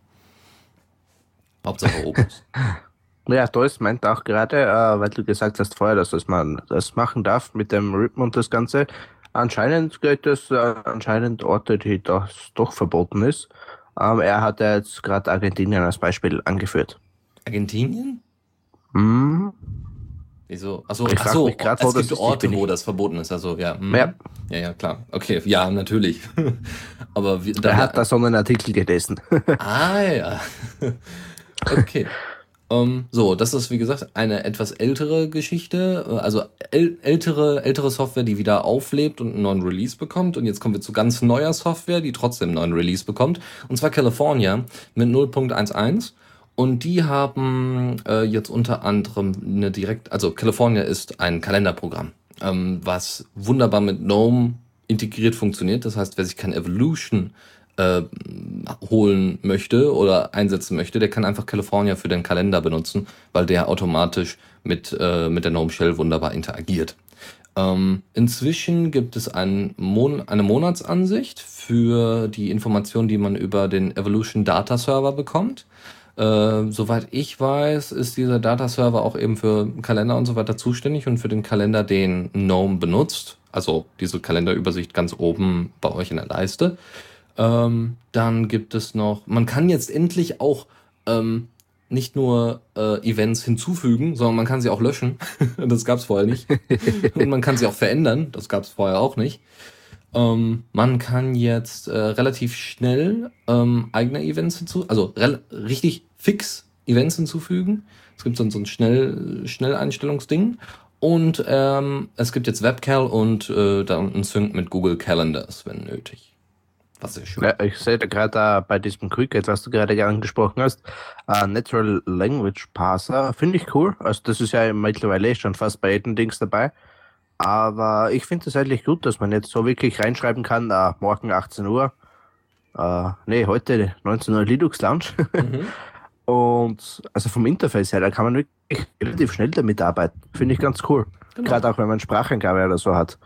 Hauptsache Opus. <laughs> Ja, Dois meint auch gerade, äh, weil du gesagt hast vorher, dass das man das machen darf mit dem Rippen und das Ganze. Anscheinend gilt es äh, anscheinend Orte, die das doch verboten ist. Ähm, er hat ja jetzt gerade Argentinien als Beispiel angeführt. Argentinien? Hm, Wieso? Achso, Ich achso mich grad, es gibt Orte, wo das verboten ist. Also, ja. hm. Ja. Ja, ja, klar. Okay, ja, natürlich. <laughs> Aber wie, er hat da so einen Artikel gelesen. <laughs> Ah, ja. okay. Ähm, so, das ist wie gesagt eine etwas ältere Geschichte, also äl ältere, ältere Software, die wieder auflebt und einen neuen Release bekommt. Und jetzt kommen wir zu ganz neuer Software, die trotzdem einen neuen Release bekommt. Und zwar California mit 0.11. Und die haben äh, jetzt unter anderem eine direkt, also California ist ein Kalenderprogramm, ähm, was wunderbar mit GNOME integriert funktioniert. Das heißt, wer sich kein Evolution äh, holen möchte oder einsetzen möchte, der kann einfach California für den Kalender benutzen, weil der automatisch mit, äh, mit der GNOME Shell wunderbar interagiert. Ähm, inzwischen gibt es ein Mon eine Monatsansicht für die Informationen, die man über den Evolution Data Server bekommt. Äh, soweit ich weiß, ist dieser Data-Server auch eben für Kalender und so weiter zuständig und für den Kalender, den GNOME benutzt. Also diese Kalenderübersicht ganz oben bei euch in der Leiste. Ähm, dann gibt es noch, man kann jetzt endlich auch ähm, nicht nur äh, Events hinzufügen, sondern man kann sie auch löschen. <laughs> das gab es vorher nicht. <laughs> Und man kann sie auch verändern. Das gab es vorher auch nicht. Ähm, man kann jetzt äh, relativ schnell ähm, eigene Events hinzu, also richtig fix Events hinzufügen. Es gibt so, so ein schnell Schnelleinstellungsding und ähm, es gibt jetzt WebCal und äh, dann ein Sync mit Google Calendars, wenn nötig. Was sehr schön. Ja, ich sehe da gerade bei diesem Cricket, was du gerade angesprochen hast, uh, Natural Language Parser, finde ich cool. Also das ist ja mittlerweile schon fast bei jedem Dings dabei. Aber ich finde es eigentlich gut, dass man jetzt so wirklich reinschreiben kann, uh, morgen 18 Uhr, uh, nee, heute 19 Uhr Linux Lounge. Mhm. <laughs> Und also vom Interface her, da kann man wirklich relativ schnell damit arbeiten. Finde ich ganz cool. Genau. Gerade auch wenn man Spracheingabe oder so hat.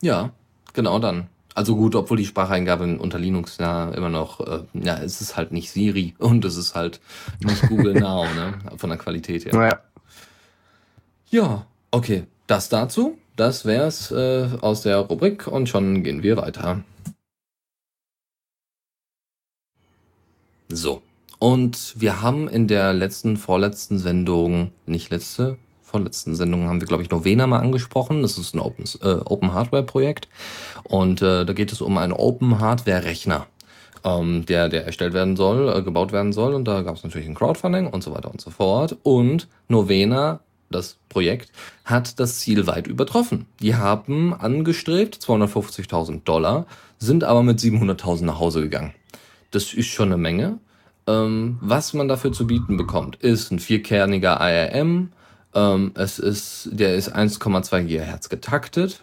Ja, genau dann. Also gut, obwohl die Spracheingabe unter Linux ja immer noch, äh, ja, es ist halt nicht Siri und es ist halt nicht Google <laughs> Now, ne? Von der Qualität her. Ja. Ja, okay. Das dazu. Das wär's äh, aus der Rubrik und schon gehen wir weiter. So. Und wir haben in der letzten, vorletzten Sendung, nicht letzte, vorletzten Sendung haben wir, glaube ich, Novena mal angesprochen. Das ist ein Open, äh, Open Hardware Projekt. Und äh, da geht es um einen Open Hardware Rechner, ähm, der, der erstellt werden soll, äh, gebaut werden soll. Und da gab es natürlich ein Crowdfunding und so weiter und so fort. Und Novena, das Projekt, hat das Ziel weit übertroffen. Die haben angestrebt 250.000 Dollar, sind aber mit 700.000 nach Hause gegangen. Das ist schon eine Menge. Ähm, was man dafür zu bieten bekommt, ist ein vierkerniger IRM. Ähm, es ist, der ist 1,2 GHz getaktet.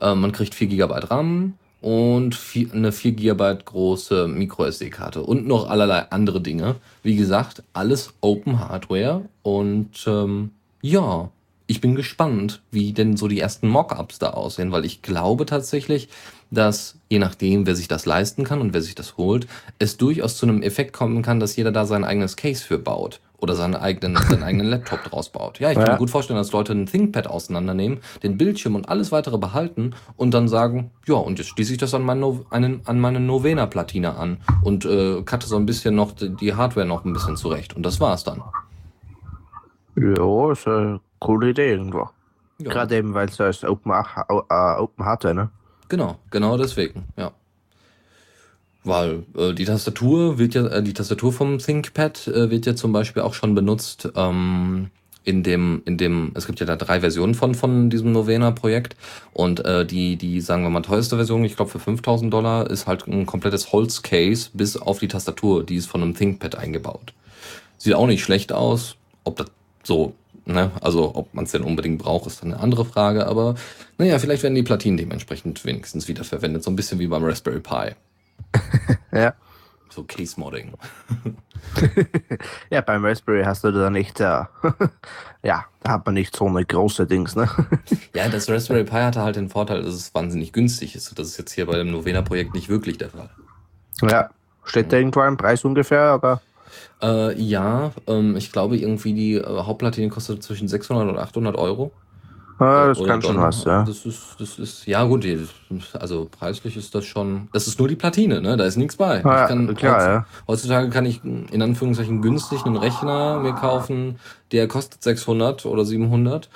Ähm, man kriegt 4 GB RAM und vier, eine 4 GB große MicroSD-Karte und noch allerlei andere Dinge. Wie gesagt, alles Open Hardware und ähm, ja, ich bin gespannt, wie denn so die ersten Mockups da aussehen, weil ich glaube tatsächlich, dass je nachdem, wer sich das leisten kann und wer sich das holt, es durchaus zu einem Effekt kommen kann, dass jeder da sein eigenes Case für baut oder seinen eigenen, <laughs> seinen eigenen Laptop draus baut. Ja, ich kann ja. mir gut vorstellen, dass Leute ein ThinkPad auseinandernehmen, den Bildschirm und alles weitere behalten und dann sagen, ja, und jetzt schließe ich das an, mein no einen, an meine Novena-Platine an und äh, cutte so ein bisschen noch die Hardware noch ein bisschen zurecht. Und das war's dann. Ja, ist eine coole Idee irgendwo. Ja. Gerade eben, weil es heißt Open, uh, Open Hardware, ne? Genau, genau deswegen, ja. Weil äh, die Tastatur wird ja, äh, die Tastatur vom ThinkPad äh, wird ja zum Beispiel auch schon benutzt ähm, in dem, in dem, es gibt ja da drei Versionen von, von diesem Novena-Projekt und äh, die, die, sagen wir mal, teuerste Version, ich glaube für 5000 Dollar, ist halt ein komplettes Holz-Case bis auf die Tastatur, die ist von einem ThinkPad eingebaut. Sieht auch nicht schlecht aus, ob das so Ne? Also ob man es denn unbedingt braucht, ist dann eine andere Frage. Aber naja, vielleicht werden die Platinen dementsprechend wenigstens wiederverwendet. So ein bisschen wie beim Raspberry Pi. <laughs> ja. So Case-Modding. <laughs> ja, beim Raspberry hast du da nicht, äh, <laughs> ja, da hat man nicht so eine große Dings, ne? ja, das Raspberry Pi hatte halt den Vorteil, dass es wahnsinnig günstig ist. Das ist jetzt hier bei dem Novena-Projekt nicht wirklich der Fall. Ja, steht da irgendwo ein Preis ungefähr, oder? Äh, ja, ähm, ich glaube irgendwie die äh, Hauptplatine kostet zwischen 600 und 800 Euro. Ah, das kann schon was, ja. Das ist, das ist, ja gut, also preislich ist das schon, das ist nur die Platine, ne? Da ist nichts bei. Ah, kann, klar, ja. Heutzutage kann ich in Anführungszeichen günstig einen Rechner mir kaufen, der kostet 600 oder 700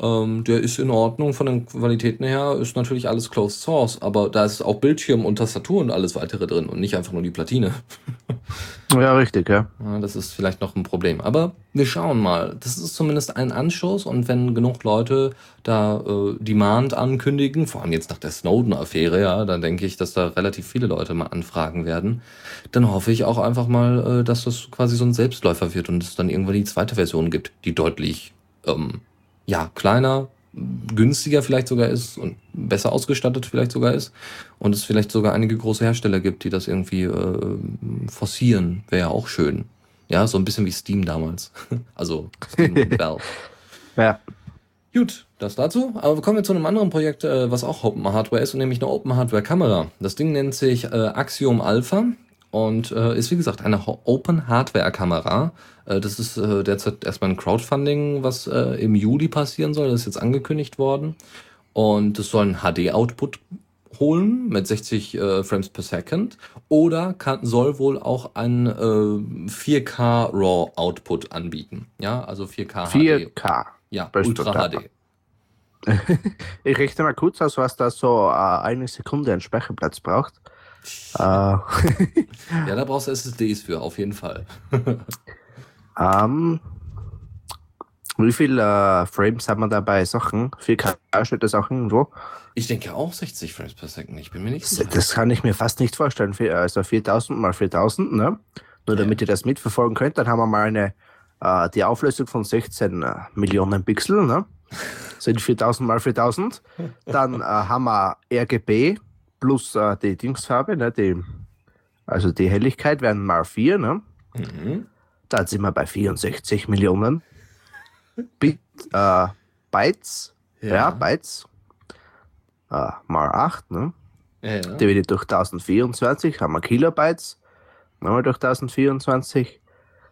ähm, der ist in Ordnung von den Qualitäten her, ist natürlich alles Closed Source, aber da ist auch Bildschirm und Tastatur und alles weitere drin und nicht einfach nur die Platine. <laughs> ja, richtig, ja. ja. Das ist vielleicht noch ein Problem. Aber wir schauen mal. Das ist zumindest ein Anstoß und wenn genug Leute da äh, Demand ankündigen, vor allem jetzt nach der Snowden-Affäre, ja, dann denke ich, dass da relativ viele Leute mal anfragen werden. Dann hoffe ich auch einfach mal, äh, dass das quasi so ein Selbstläufer wird und es dann irgendwann die zweite Version gibt, die deutlich ähm, ja, kleiner, günstiger vielleicht sogar ist und besser ausgestattet vielleicht sogar ist und es vielleicht sogar einige große Hersteller gibt, die das irgendwie äh, forcieren, wäre ja auch schön. Ja, so ein bisschen wie Steam damals. <laughs> also Steam und <laughs> Valve. Ja. Gut, das dazu. Aber kommen wir zu einem anderen Projekt, äh, was auch Open Hardware ist, und nämlich eine Open Hardware Kamera. Das Ding nennt sich äh, Axiom Alpha und äh, ist wie gesagt eine Open Hardware Kamera. Äh, das ist äh, derzeit erstmal ein Crowdfunding, was äh, im Juli passieren soll. Das ist jetzt angekündigt worden. Und es soll ein HD-Output holen mit 60 äh, Frames per Second oder kann, soll wohl auch ein äh, 4K RAW Output anbieten. Ja, also 4K 4K. HD. Ja, Ultra HD. <laughs> ich rechne mal kurz aus, was da so äh, eine Sekunde an Speicherplatz braucht. Äh, <laughs> ja, da brauchst du SSDs für, auf jeden Fall. ähm, wie viele äh, Frames haben wir da bei Sachen? 4K steht das auch irgendwo? Ich denke auch 60 Frames per Second. Ich bin mir nicht sicher. Das kann ich mir fast nicht vorstellen. Also 4000 mal 4000, ne? Nur damit ja. ihr das mitverfolgen könnt, dann haben wir mal eine, äh, die Auflösung von 16 äh, Millionen Pixel, ne? <laughs> Sind 4000 mal 4000. Dann äh, haben wir RGB plus äh, die Dingsfarbe, ne? Die, also die Helligkeit werden mal 4, ne? Mhm. Dann sind wir bei 64 Millionen Bit, äh, Bytes. Ja, ja Bytes äh, mal 8, ne? Ja, ja. Dividiert durch 1024 haben wir Kilobytes. Nochmal durch 1024.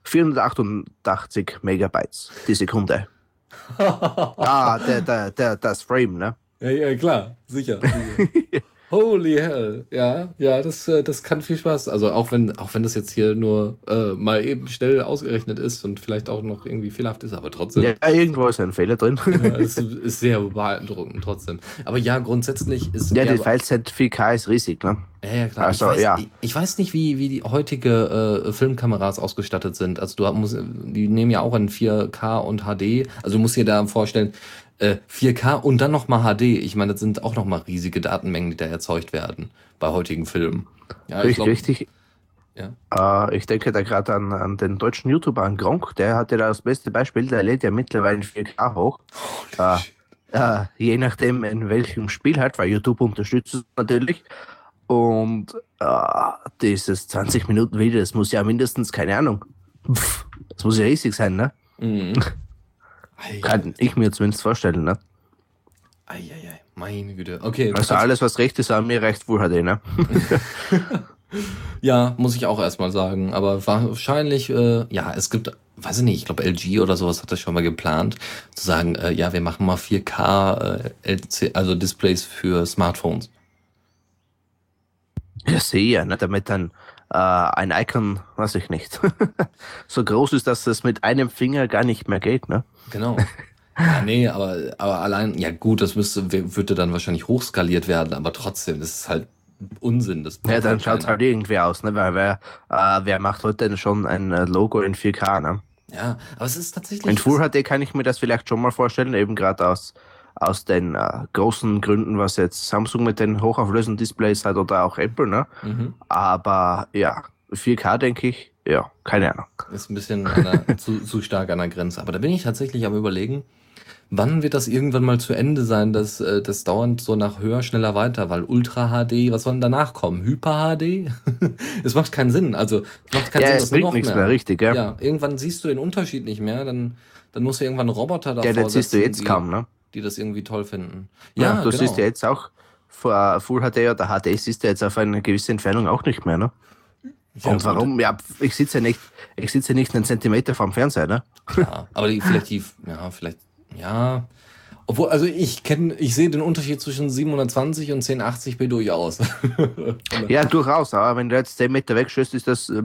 488 Megabytes die Sekunde. <laughs> ah, der, der, der, das Frame, ne? Ja, ja, klar, sicher. sicher. <laughs> Holy hell. Ja, ja, das, äh, das kann viel Spaß. Also auch wenn, auch wenn das jetzt hier nur äh, mal eben schnell ausgerechnet ist und vielleicht auch noch irgendwie fehlerhaft ist, aber trotzdem. Ja, irgendwo ist ein Fehler drin. ja, es ist sehr beeindruckend trotzdem. Aber ja, grundsätzlich ist. Ja, die Filezeit 4K ist riesig, ne? Ja, ja, klar. Also, ich, weiß, ja. Ich, ich, weiß nicht, wie, wie die heutige äh, Filmkameras ausgestattet sind. Also du musst, die nehmen ja auch in 4K und HD. Also du musst dir da vorstellen, 4K äh, und dann nochmal HD. Ich meine, das sind auch nochmal riesige Datenmengen, die da erzeugt werden bei heutigen Filmen. Ja, richtig, glaub, richtig. Ja. Äh, ich denke da gerade an, an den deutschen YouTuber, an Gronk, der hatte da das beste Beispiel, der lädt ja mittlerweile 4K hoch. Äh, äh, je nachdem, in welchem Spiel halt, weil YouTube unterstützt es natürlich. Und äh, dieses 20 Minuten Video, das muss ja mindestens, keine Ahnung, pff, das muss ja riesig sein, ne? Mhm. Kann ich mir zumindest vorstellen, ne? Eieiei, meine Güte. Okay. Also alles, was recht ist, an mir recht wohl hat, ne? <laughs> ja, muss ich auch erstmal sagen. Aber wahrscheinlich, äh, ja, es gibt, weiß ich nicht, ich glaube LG oder sowas hat das schon mal geplant, zu sagen, äh, ja, wir machen mal 4K äh, LC, also Displays für Smartphones. Ja, sehe, ne? damit dann äh, ein Icon, weiß ich nicht, <laughs> so groß ist, dass das mit einem Finger gar nicht mehr geht, ne? Genau. Ja, nee, aber, aber allein, ja gut, das müsste, würde dann wahrscheinlich hochskaliert werden, aber trotzdem, das ist halt Unsinn. Das ja, dann schaut es halt irgendwie aus, ne? Weil wer, äh, wer macht heute denn schon ein äh, Logo in 4K, ne? Ja, aber es ist tatsächlich. In Full HD kann ich mir das vielleicht schon mal vorstellen, eben gerade aus, aus den äh, großen Gründen, was jetzt Samsung mit den hochauflösenden Displays hat oder auch Apple, ne? Mhm. Aber ja, 4K denke ich, ja, keine Ahnung. Ist ein bisschen der, <laughs> zu, zu stark an der Grenze. Aber da bin ich tatsächlich am überlegen, wann wird das irgendwann mal zu Ende sein, dass äh, das dauernd so nach höher, schneller weiter, weil Ultra HD, was soll denn danach kommen? Hyper HD? <laughs> Es macht keinen Sinn. Also es macht keinen ja, Sinn, dass es noch nichts mehr. mehr. richtig, ja. Ja, irgendwann siehst du den Unterschied nicht mehr, dann dann musst du irgendwann Roboter davor Ja, das siehst du jetzt die, kaum, ne? Die das irgendwie toll finden. Ja, ja du genau. siehst ja jetzt auch vor Full HD oder HD siehst du jetzt auf eine gewisse Entfernung auch nicht mehr, ne? Ja, und warum? Ja, ich sitze ja nicht, ich sitze ja nicht einen Zentimeter vom Fernseher, ne? Ja, aber die, vielleicht die, ja, vielleicht, ja. Obwohl, also ich kenne, ich sehe den Unterschied zwischen 720 und 1080p durchaus. <laughs> ja, durchaus, aber wenn du jetzt 10 Meter wegstößt, ist das, äh,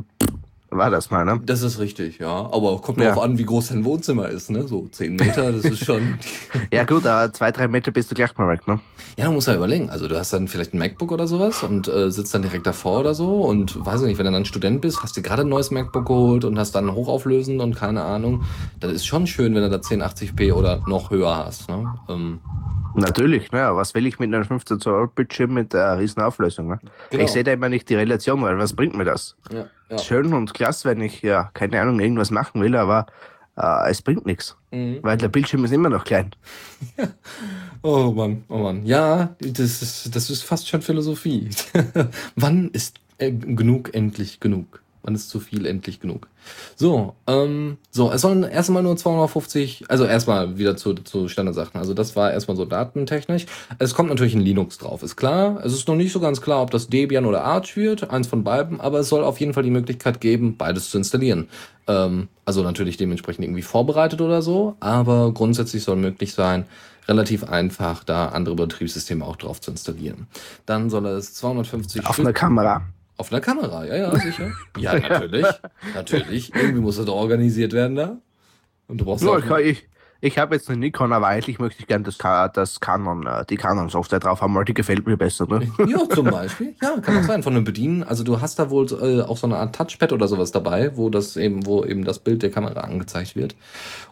war das mal, ne? Das ist richtig, ja. Aber kommt ja. darauf an, wie groß dein Wohnzimmer ist, ne? So 10 Meter, das ist schon. <laughs> ja, gut, aber zwei, drei Meter bist du gleich mal weg, ne? Ja, du musst ja überlegen. Also, du hast dann vielleicht ein MacBook oder sowas und äh, sitzt dann direkt davor oder so und weiß ich nicht, wenn du dann Student bist, hast dir gerade ein neues MacBook geholt und hast dann hochauflösend und keine Ahnung. Dann ist schon schön, wenn du da 1080p oder noch höher hast, ne? Ähm, Natürlich, naja, was will ich mit einem 15 Zoll Bildschirm mit einer riesen Auflösung? Ne? Genau. Ich sehe da immer nicht die Relation, weil was bringt mir das? Ja, ja. Schön und klasse, wenn ich, ja, keine Ahnung, irgendwas machen will, aber äh, es bringt nichts, mhm. weil der Bildschirm ist immer noch klein. <laughs> oh Mann, oh Mann. Ja, das ist, das ist fast schon Philosophie. <laughs> Wann ist äh, genug endlich genug? Wann ist zu viel endlich genug? So, ähm, so, es sollen erstmal nur 250, also erstmal wieder zu, zu Standardsachen. Also das war erstmal so datentechnisch. Es kommt natürlich ein Linux drauf, ist klar. Es ist noch nicht so ganz klar, ob das Debian oder Arch wird, eins von beiden, aber es soll auf jeden Fall die Möglichkeit geben, beides zu installieren. Ähm, also natürlich dementsprechend irgendwie vorbereitet oder so, aber grundsätzlich soll möglich sein, relativ einfach da andere Betriebssysteme auch drauf zu installieren. Dann soll es 250 Auf einer Kamera. Auf einer Kamera, ja, ja, sicher. <laughs> Ja, natürlich. <laughs> natürlich. Irgendwie muss das doch organisiert werden da. Und du brauchst Ja, auch kann- ich, ich habe jetzt eine Nikon, aber eigentlich möchte ich gerne das, das Canon, äh, die Canon-Software drauf haben, weil die gefällt mir besser. Ne? <laughs> Ja, zum Beispiel. Ja, kann auch sein. Von dem Bedienen. Also du hast da wohl äh, auch so eine Art Touchpad oder sowas dabei, wo das eben, wo eben das Bild der Kamera angezeigt wird.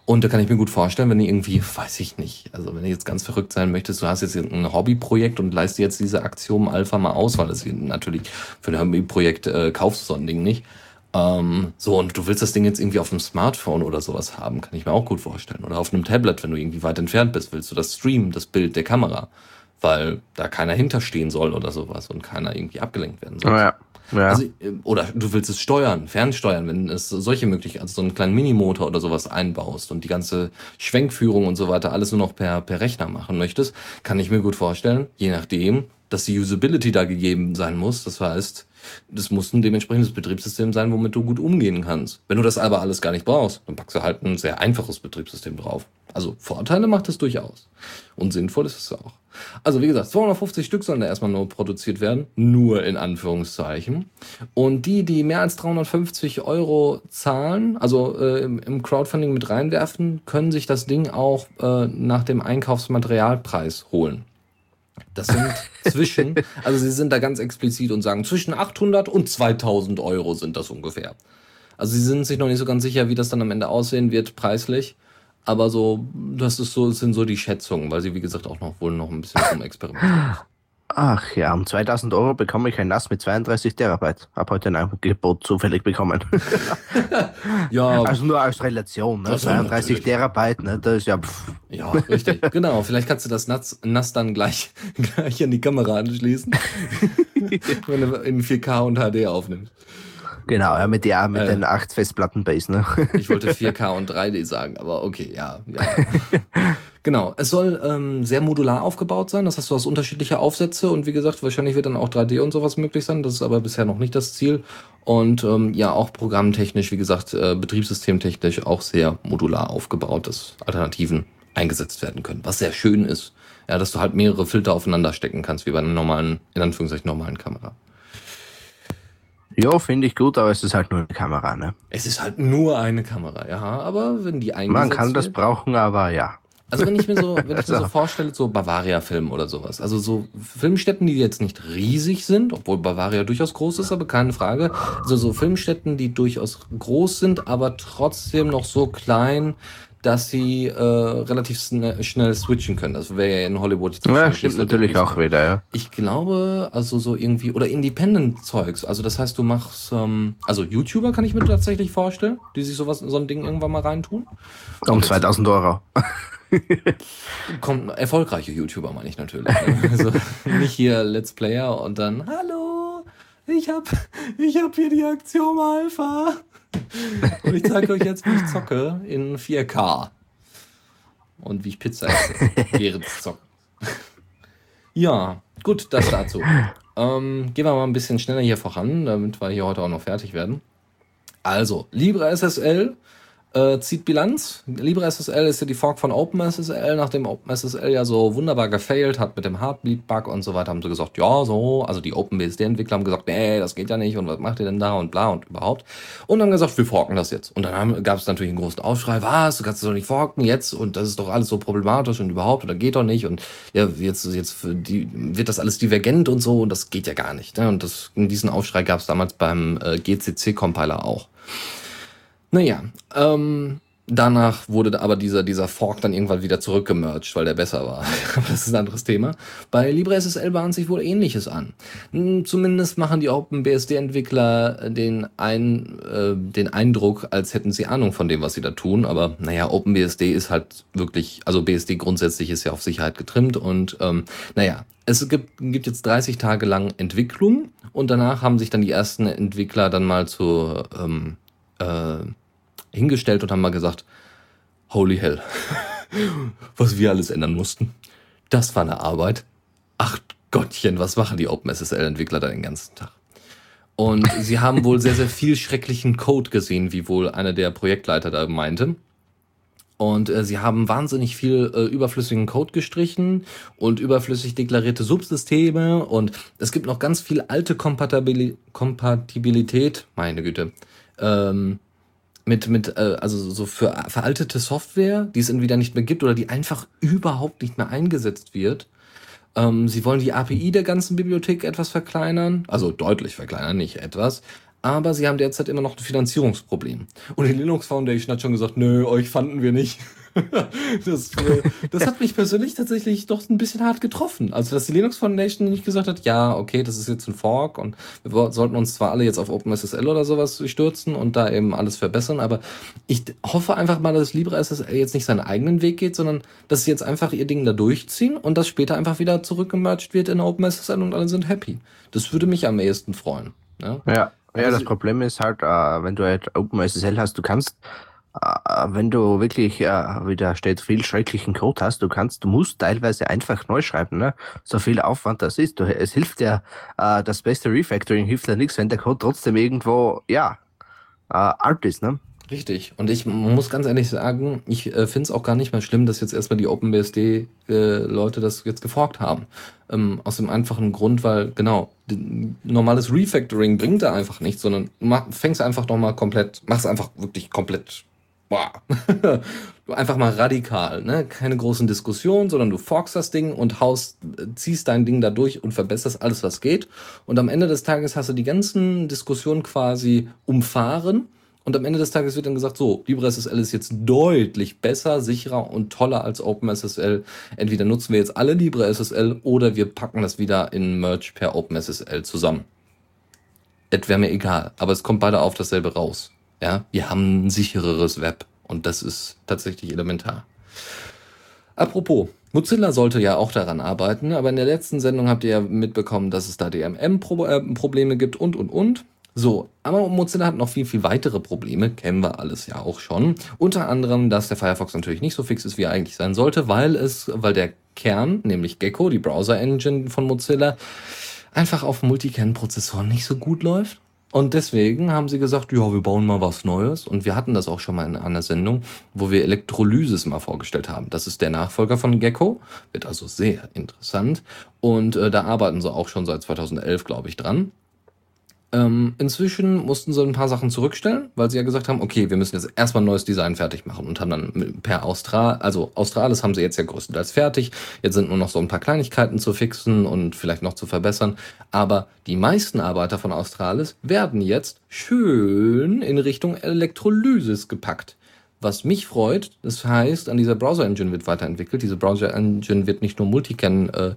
Und da kann ich mir gut vorstellen, wenn du irgendwie, weiß ich nicht, also wenn du jetzt ganz verrückt sein möchtest, du hast jetzt ein Hobbyprojekt und leist dir jetzt diese Axiom Alpha mal aus, weil das natürlich für ein Hobbyprojekt äh, kaufst du so ein Ding nicht. Ähm, so, und du willst das Ding jetzt irgendwie auf dem Smartphone oder sowas haben, kann ich mir auch gut vorstellen. Oder auf einem Tablet, wenn du irgendwie weit entfernt bist, willst du das streamen, das Bild der Kamera. Weil da keiner hinterstehen soll oder sowas und keiner irgendwie abgelenkt werden soll. Ja. Ja. Also, äh, oder du willst es steuern, fernsteuern, wenn es solche Möglichkeiten, also so einen kleinen Minimotor oder sowas einbaust und die ganze Schwenkführung und so weiter alles nur noch per, per Rechner machen möchtest, kann ich mir gut vorstellen, je nachdem, dass die Usability da gegeben sein muss. Das heißt, das muss ein dementsprechendes Betriebssystem sein, womit du gut umgehen kannst. Wenn du das aber alles gar nicht brauchst, dann packst du halt ein sehr einfaches Betriebssystem drauf. Also Vorteile macht es durchaus. Und sinnvoll ist es auch. Also wie gesagt, 250 Stück sollen da erstmal nur produziert werden. Nur in Anführungszeichen. Und die, die mehr als 350 Euro zahlen, also äh, im, Crowdfunding mit reinwerfen, können sich das Ding auch äh, nach dem Einkaufsmaterialpreis holen. Das sind <laughs> zwischen, also sie sind da ganz explizit und sagen, zwischen 800 und 2000 Euro sind das ungefähr. Also sie sind sich noch nicht so ganz sicher, wie das dann am Ende aussehen wird, preislich. Aber so, das ist so, das sind so die Schätzungen, weil sie, wie gesagt, auch noch wohl noch ein bisschen rum experimentieren. <laughs> Ach ja, um 2000 Euro bekomme ich ein NAS mit 32 Terabyte. Hab heute ein Angebot zufällig bekommen. <laughs> <laughs> Ja, also nur als Relation, ne? Das ist 32 natürlich. Terabyte, ne? Das ist ja, pff. ja, richtig. Genau, vielleicht kannst du das NAS, NAS dann gleich, <laughs> gleich an die Kamera anschließen, wenn du in 4K und HD aufnimmst. genau, ja, mit der, mit Äh. den 8 Festplatten-Base, ne? Ich wollte 4K und 3D sagen, aber okay, ja. ja. Genau, es soll ähm, sehr modular aufgebaut sein. Das heißt, du hast unterschiedliche Aufsätze und wie gesagt, wahrscheinlich wird dann auch 3D und sowas möglich sein. Das ist aber bisher noch nicht das Ziel. Und ähm, ja, auch programmtechnisch, wie gesagt, äh, betriebssystemtechnisch auch sehr modular aufgebaut, dass Alternativen eingesetzt werden können. Was sehr schön ist, ja, dass du halt mehrere Filter aufeinander stecken kannst, wie bei einer normalen, in Anführungszeichen normalen Kamera. Ja, finde ich gut, aber es ist halt nur eine Kamera, ne? Es ist halt nur eine Kamera, ja, aber wenn die eingesetzt Man kann das wird, brauchen, aber ja. Also wenn ich mir so, wenn ich mir so <laughs> vorstelle, so Bavaria-Film oder sowas. Also so Filmstätten, die jetzt nicht riesig sind, obwohl Bavaria durchaus groß ist, aber keine Frage. Also so Filmstätten, die durchaus groß sind, aber trotzdem noch so klein, dass sie äh, relativ schnell switchen können. Das wäre ja in Hollywood Ja, stimmt natürlich auch wieder, ja. ich glaube, also so irgendwie, oder Independent-Zeugs. Also das heißt, du machst, ähm, also YouTuber kann ich mir tatsächlich vorstellen, die sich sowas, so ein Ding irgendwann mal reintun. Um 2000 Euro. <laughs> Kommt erfolgreiche YouTuber, meine ich natürlich. Ne? <laughs> Also nicht hier Let's Player und dann, hallo, ich hab, ich hab hier die Aktion Alpha. Und ich zeige euch jetzt, wie ich zocke in 4K. Und wie ich Pizza esse <laughs> während des Zocken. Ja, gut, das dazu. Ähm, gehen wir mal ein bisschen schneller hier voran, damit wir hier heute auch noch fertig werden. Also, LibreSSL äh, zieht Bilanz. LibreSSL ist ja die Fork von OpenSSL, nachdem OpenSSL ja so wunderbar gefailt hat mit dem Heartbleed-Bug und so weiter, haben sie gesagt, ja, so, also die OpenBSD-Entwickler haben gesagt, nee, das geht ja nicht und was macht ihr denn da und bla und überhaupt. Und haben gesagt, wir forken das jetzt. Und dann gab es natürlich einen großen Aufschrei, was, du kannst es doch nicht forken jetzt und das ist doch alles so problematisch und überhaupt oder geht doch nicht und ja, jetzt, jetzt die, wird das alles divergent und so und das geht ja gar nicht. Ne? Und das, diesen Aufschrei gab es damals beim äh, GCC-Compiler auch. Naja, ähm, danach wurde aber dieser, dieser Fork dann irgendwann wieder zurückgemerged, weil der besser war. <laughs> Das ist ein anderes Thema. Bei LibreSSL bahnt sich wohl Ähnliches an. Hm, Zumindest machen die OpenBSD-Entwickler den, ein, äh, den Eindruck, als hätten sie Ahnung von dem, was sie da tun. Aber naja, OpenBSD ist halt wirklich, also BSD grundsätzlich ist ja auf Sicherheit getrimmt und ähm, naja, es gibt, gibt jetzt 30 Tage lang Entwicklung Und danach haben sich dann die ersten Entwickler dann mal zu ähm, äh, hingestellt und haben mal gesagt, holy hell, <laughs> was wir alles ändern mussten. Das war eine Arbeit. Ach Gottchen, was machen die OpenSSL-Entwickler da den ganzen Tag? Und <laughs> sie haben wohl sehr, sehr viel schrecklichen Code gesehen, wie wohl einer der Projektleiter da meinte. Und äh, sie haben wahnsinnig viel äh, überflüssigen Code gestrichen und überflüssig deklarierte Subsysteme und es gibt noch ganz viel alte Kompatibili Kompatibilität, meine Güte, ähm, mit, mit äh, also so für veraltete Software, die es entweder nicht mehr gibt oder die einfach überhaupt nicht mehr eingesetzt wird. Ähm, sie wollen die API der ganzen Bibliothek etwas verkleinern, also deutlich verkleinern, nicht etwas aber sie haben derzeit immer noch ein Finanzierungsproblem. Und die Linux Foundation hat schon gesagt, nö, euch fanden wir nicht. <laughs> das, äh, das hat mich persönlich tatsächlich doch ein bisschen hart getroffen. Also, dass die Linux Foundation nicht gesagt hat, ja, okay, das ist jetzt ein Fork und wir sollten uns zwar alle jetzt auf OpenSSL oder sowas stürzen und da eben alles verbessern, aber ich hoffe einfach mal, dass LibreSSL jetzt nicht seinen eigenen Weg geht, sondern dass sie jetzt einfach ihr Ding da durchziehen und das später einfach wieder zurückgemerged wird in OpenSSL und alle sind happy. Das würde mich am ehesten freuen. Ja. ja. Ja, das Problem ist halt, äh, wenn du halt OpenSSL hast, du kannst, äh, wenn du wirklich, äh, wie da steht, viel schrecklichen Code hast, du kannst, du musst teilweise einfach neu schreiben, ne? So viel Aufwand das ist. Du, es hilft ja, das beste Refactoring hilft ja nichts, wenn der Code trotzdem irgendwo, ja, alt ist, ne? Richtig. Und ich muss ganz ehrlich sagen, ich äh, finde es auch gar nicht mehr schlimm, dass jetzt erstmal die OpenBSD-Leute äh, das jetzt geforkt haben. Ähm, aus dem einfachen Grund, weil, genau, normales Refactoring bringt da einfach nichts, sondern fängst einfach nochmal komplett, machst einfach wirklich komplett, boah, <laughs> einfach mal radikal, ne? Keine großen Diskussionen, sondern du forkst das Ding und haust, ziehst dein Ding da durch und verbesserst alles, was geht. Und am Ende des Tages hast du die ganzen Diskussionen quasi umfahren und am Ende des Tages wird dann gesagt, so, LibreSSL ist jetzt deutlich besser, sicherer und toller als OpenSSL. Entweder nutzen wir jetzt alle LibreSSL oder wir packen das wieder in Merge per OpenSSL zusammen. Das wäre mir egal, aber es kommt beide auf dasselbe raus. Ja, wir haben ein sichereres Web und das ist tatsächlich elementar. Apropos, Mozilla sollte ja auch daran arbeiten, aber in der letzten Sendung habt ihr ja mitbekommen, dass es da DMM-Probleme äh, gibt und und und. So, aber Mozilla hat noch viel, viel weitere Probleme, kennen wir alles ja auch schon. Unter anderem, dass der Firefox natürlich nicht so fix ist, wie er eigentlich sein sollte, weil es, weil der Kern, nämlich Gecko, die Browser-Engine von Mozilla, einfach auf Multicam-Prozessoren nicht so gut läuft. Und deswegen haben sie gesagt, ja, wir bauen mal was Neues. Und wir hatten das auch schon mal in einer Sendung, wo wir Elektrolysis mal vorgestellt haben. Das ist der Nachfolger von Gecko, wird also sehr interessant. Und äh, da arbeiten sie auch schon seit 2011, glaube ich, dran. Ähm, inzwischen mussten sie ein paar Sachen zurückstellen, weil sie ja gesagt haben, okay, wir müssen jetzt erstmal ein neues Design fertig machen und haben dann per Austral, also Australis haben sie jetzt ja größtenteils fertig. Jetzt sind nur noch so ein paar Kleinigkeiten zu fixen und vielleicht noch zu verbessern. Aber die meisten Arbeiter von Australis werden jetzt schön in Richtung Elektrolysis gepackt. Was mich freut, das heißt, an dieser Browser-Engine wird weiterentwickelt. Diese Browser-Engine wird nicht nur Multican, äh,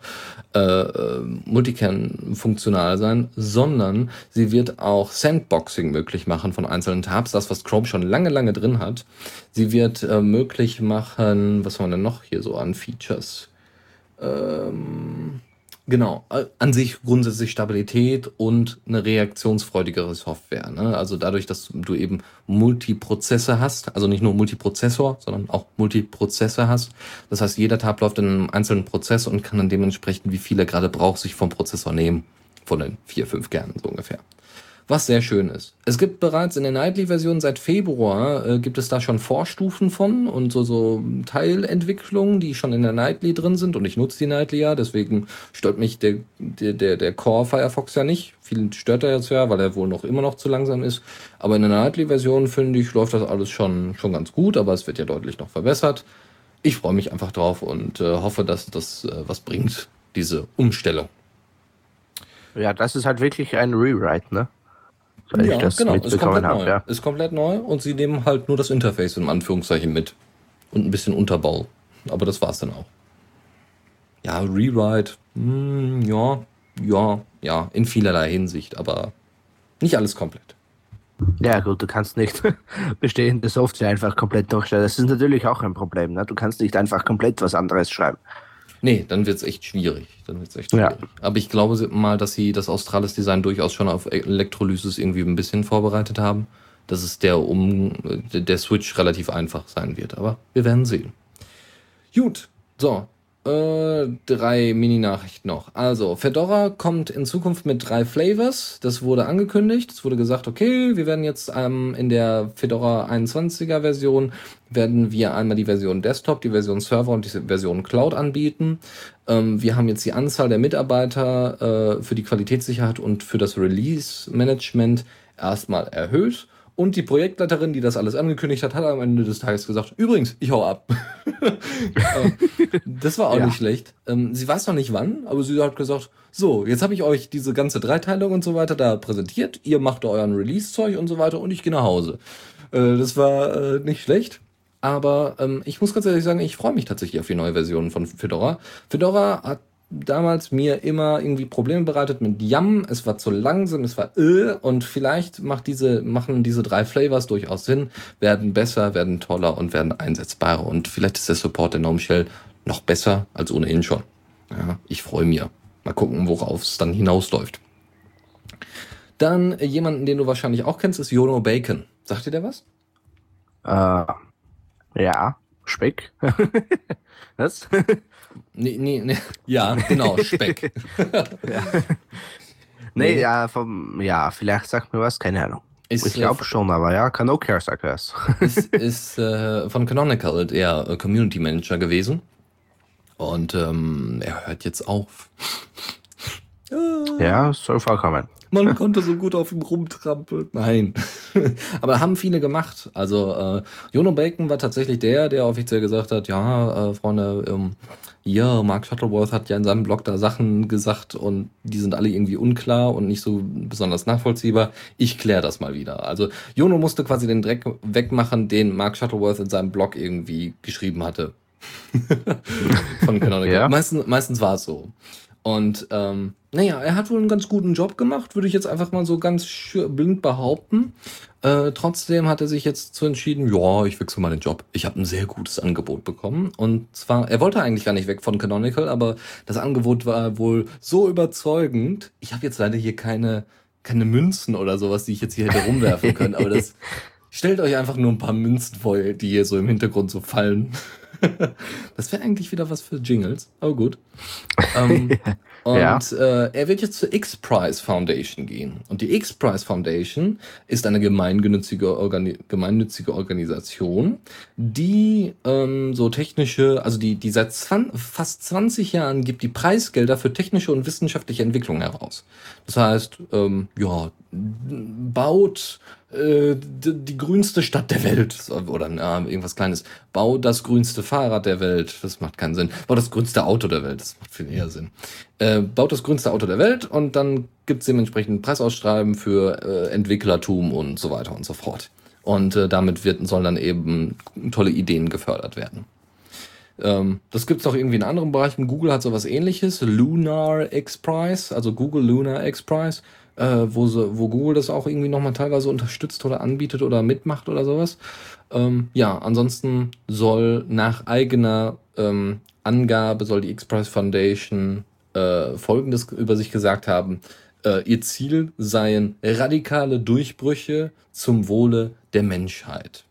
äh, Multican funktional sein, sondern sie wird auch Sandboxing möglich machen von einzelnen Tabs. Das, was Chrome schon lange, lange drin hat. Sie wird äh, möglich machen, was haben wir denn noch hier so an Features? Ähm, Genau, äh, an sich grundsätzlich Stabilität und eine reaktionsfreudigere Software. Ne? Also dadurch, dass du eben Multiprozesse hast, also nicht nur Multiprozessor, sondern auch Multiprozesse hast. Das heißt, jeder Tab läuft in einem einzelnen Prozess und kann dann dementsprechend, wie viel er gerade braucht, sich vom Prozessor nehmen. Von den vier, fünf Kernen so ungefähr was sehr schön ist. Es gibt bereits in der Nightly-Version seit Februar, äh, gibt es da schon Vorstufen von und so, so Teilentwicklungen, die schon in der Nightly drin sind und ich nutze die Nightly ja, deswegen stört mich der, der, der, der Core Firefox ja nicht. Vielen stört er jetzt ja, weil er wohl noch immer noch zu langsam ist. Aber in der Nightly-Version, finde ich, läuft das alles schon, schon ganz gut, aber es wird ja deutlich noch verbessert. Ich freue mich einfach drauf und äh, hoffe, dass das äh, was bringt, diese Umstellung. Ja, das ist halt wirklich ein Rewrite, ne? Weil ja, ich das genau, ist komplett hab, neu. Ja. Ist komplett neu und sie nehmen halt nur das Interface in Anführungszeichen mit. Und ein bisschen Unterbau. Aber das war's dann auch. Ja, Rewrite, hm, ja, ja, ja, in vielerlei Hinsicht, aber nicht alles komplett. Ja, gut, du kannst nicht <laughs> bestehende Software einfach komplett durchstellen. Das ist natürlich auch ein Problem. Ne? Du kannst nicht einfach komplett was anderes schreiben. Nee, dann wird's echt schwierig. Dann wird's echt Ja. schwierig. Aber ich glaube mal, dass sie das Australis-Design durchaus schon auf Elektrolysis irgendwie ein bisschen vorbereitet haben. Dass es der um der Switch relativ einfach sein wird. Aber wir werden sehen. Gut, so. Äh, drei Mini-Nachrichten noch. Also, Fedora kommt in Zukunft mit drei Flavors. Das wurde angekündigt. Es wurde gesagt, okay, wir werden jetzt ähm, in der Fedora 21er Version werden wir einmal die Version Desktop, die Version Server und die Version Cloud anbieten. Ähm, wir haben jetzt die Anzahl der Mitarbeiter äh, für die Qualitätssicherheit und für das Release-Management erstmal erhöht. Und die Projektleiterin, die das alles angekündigt hat, hat am Ende des Tages gesagt, übrigens, ich hau ab. <laughs> Ähm, das war auch Ja. nicht schlecht. Ähm, sie weiß noch nicht wann, aber sie hat gesagt, so, jetzt habe ich euch diese ganze Dreiteilung und so weiter da präsentiert. Ihr macht euren Release-Zeug und so weiter und ich gehe nach Hause. Äh, das war äh, nicht schlecht. Aber ähm, ich muss ganz ehrlich sagen, ich freue mich tatsächlich auf die neue Version von Fedora. Fedora hat damals mir immer irgendwie Probleme bereitet mit Yum. Es war zu langsam, es war äh, und vielleicht macht diese, machen diese drei Flavors durchaus Sinn, werden besser, werden toller und werden einsetzbarer. Und vielleicht ist der Support der Gnome Shell noch besser als ohnehin schon. Ja, ich freue mich. Mal gucken, worauf es dann hinausläuft. Dann äh, jemanden, den du wahrscheinlich auch kennst, ist Jono Bacon. Sagt dir der was? Äh, ja, Speck. <laughs> Was? <laughs> Nee, nee, nee. Ja, <laughs> genau, Speck. nee, ja, vom, ja, vielleicht sagt mir was, keine Ahnung. Ist, ich glaube schon, aber ja, Kanokcare sagt was. <laughs> ist, ist äh, von Canonical der äh, Community Manager gewesen. Und ähm, er hört jetzt auf. Ja, soll vorkommen. Man konnte so gut auf ihm rumtrampeln. Nein. <laughs> Aber haben viele gemacht. Also äh, Jono Bacon war tatsächlich der, der offiziell gesagt hat, ja, äh, Freunde, ähm, ja, Mark Shuttleworth hat ja in seinem Blog da Sachen gesagt und die sind alle irgendwie unklar und nicht so besonders nachvollziehbar. Ich kläre das mal wieder. Also Jono musste quasi den Dreck wegmachen, den Mark Shuttleworth in seinem Blog irgendwie geschrieben hatte. <laughs> Von Canonical. Ja. Meistens, meistens war es so. Und ähm, naja, er hat wohl einen ganz guten Job gemacht, würde ich jetzt einfach mal so ganz blind behaupten. Äh, trotzdem hat er sich jetzt zu entschieden, ja, ich wechsle mal den Job. Ich habe ein sehr gutes Angebot bekommen. Und zwar, er wollte eigentlich gar nicht weg von Canonical, aber das Angebot war wohl so überzeugend. Ich habe jetzt leider hier keine, keine Münzen oder sowas, die ich jetzt hier hätte rumwerfen können, aber das <laughs> stellt euch einfach nur ein paar Münzen vor, die hier so im Hintergrund so fallen. <laughs> Das wäre eigentlich wieder was für Jingles, aber gut. Ähm, <laughs> und Ja. äh, er wird jetzt zur X-Prize Foundation gehen. Und die X-Prize Foundation ist eine gemeinnützige, Organi gemeinnützige Organisation, die ähm, so technische, also die, die seit fast 20 Jahren gibt die Preisgelder für technische und wissenschaftliche Entwicklung heraus. Das heißt, ähm, ja, baut äh, die, die grünste Stadt der Welt oder na, irgendwas Kleines. Bau das grünste Fahrrad der Welt. Das macht keinen Sinn. Bau das grünste Auto der Welt. Das macht viel eher Sinn. Äh, baut das grünste Auto der Welt und dann gibt's dementsprechend Preisausschreiben für äh, Entwicklertum und so weiter und so fort. Und äh, damit wird, sollen dann eben tolle Ideen gefördert werden. Ähm, das gibt's auch irgendwie in anderen Bereichen. Google hat sowas ähnliches, Lunar X Prize, also Google Lunar X Prize, äh, wo, sie, wo Google das auch irgendwie nochmal teilweise unterstützt oder anbietet oder mitmacht oder sowas. Ähm, ja, ansonsten soll nach eigener ähm, Angabe soll die X Prize Foundation äh, Folgendes über sich gesagt haben. Äh, ihr Ziel seien radikale Durchbrüche zum Wohle der Menschheit.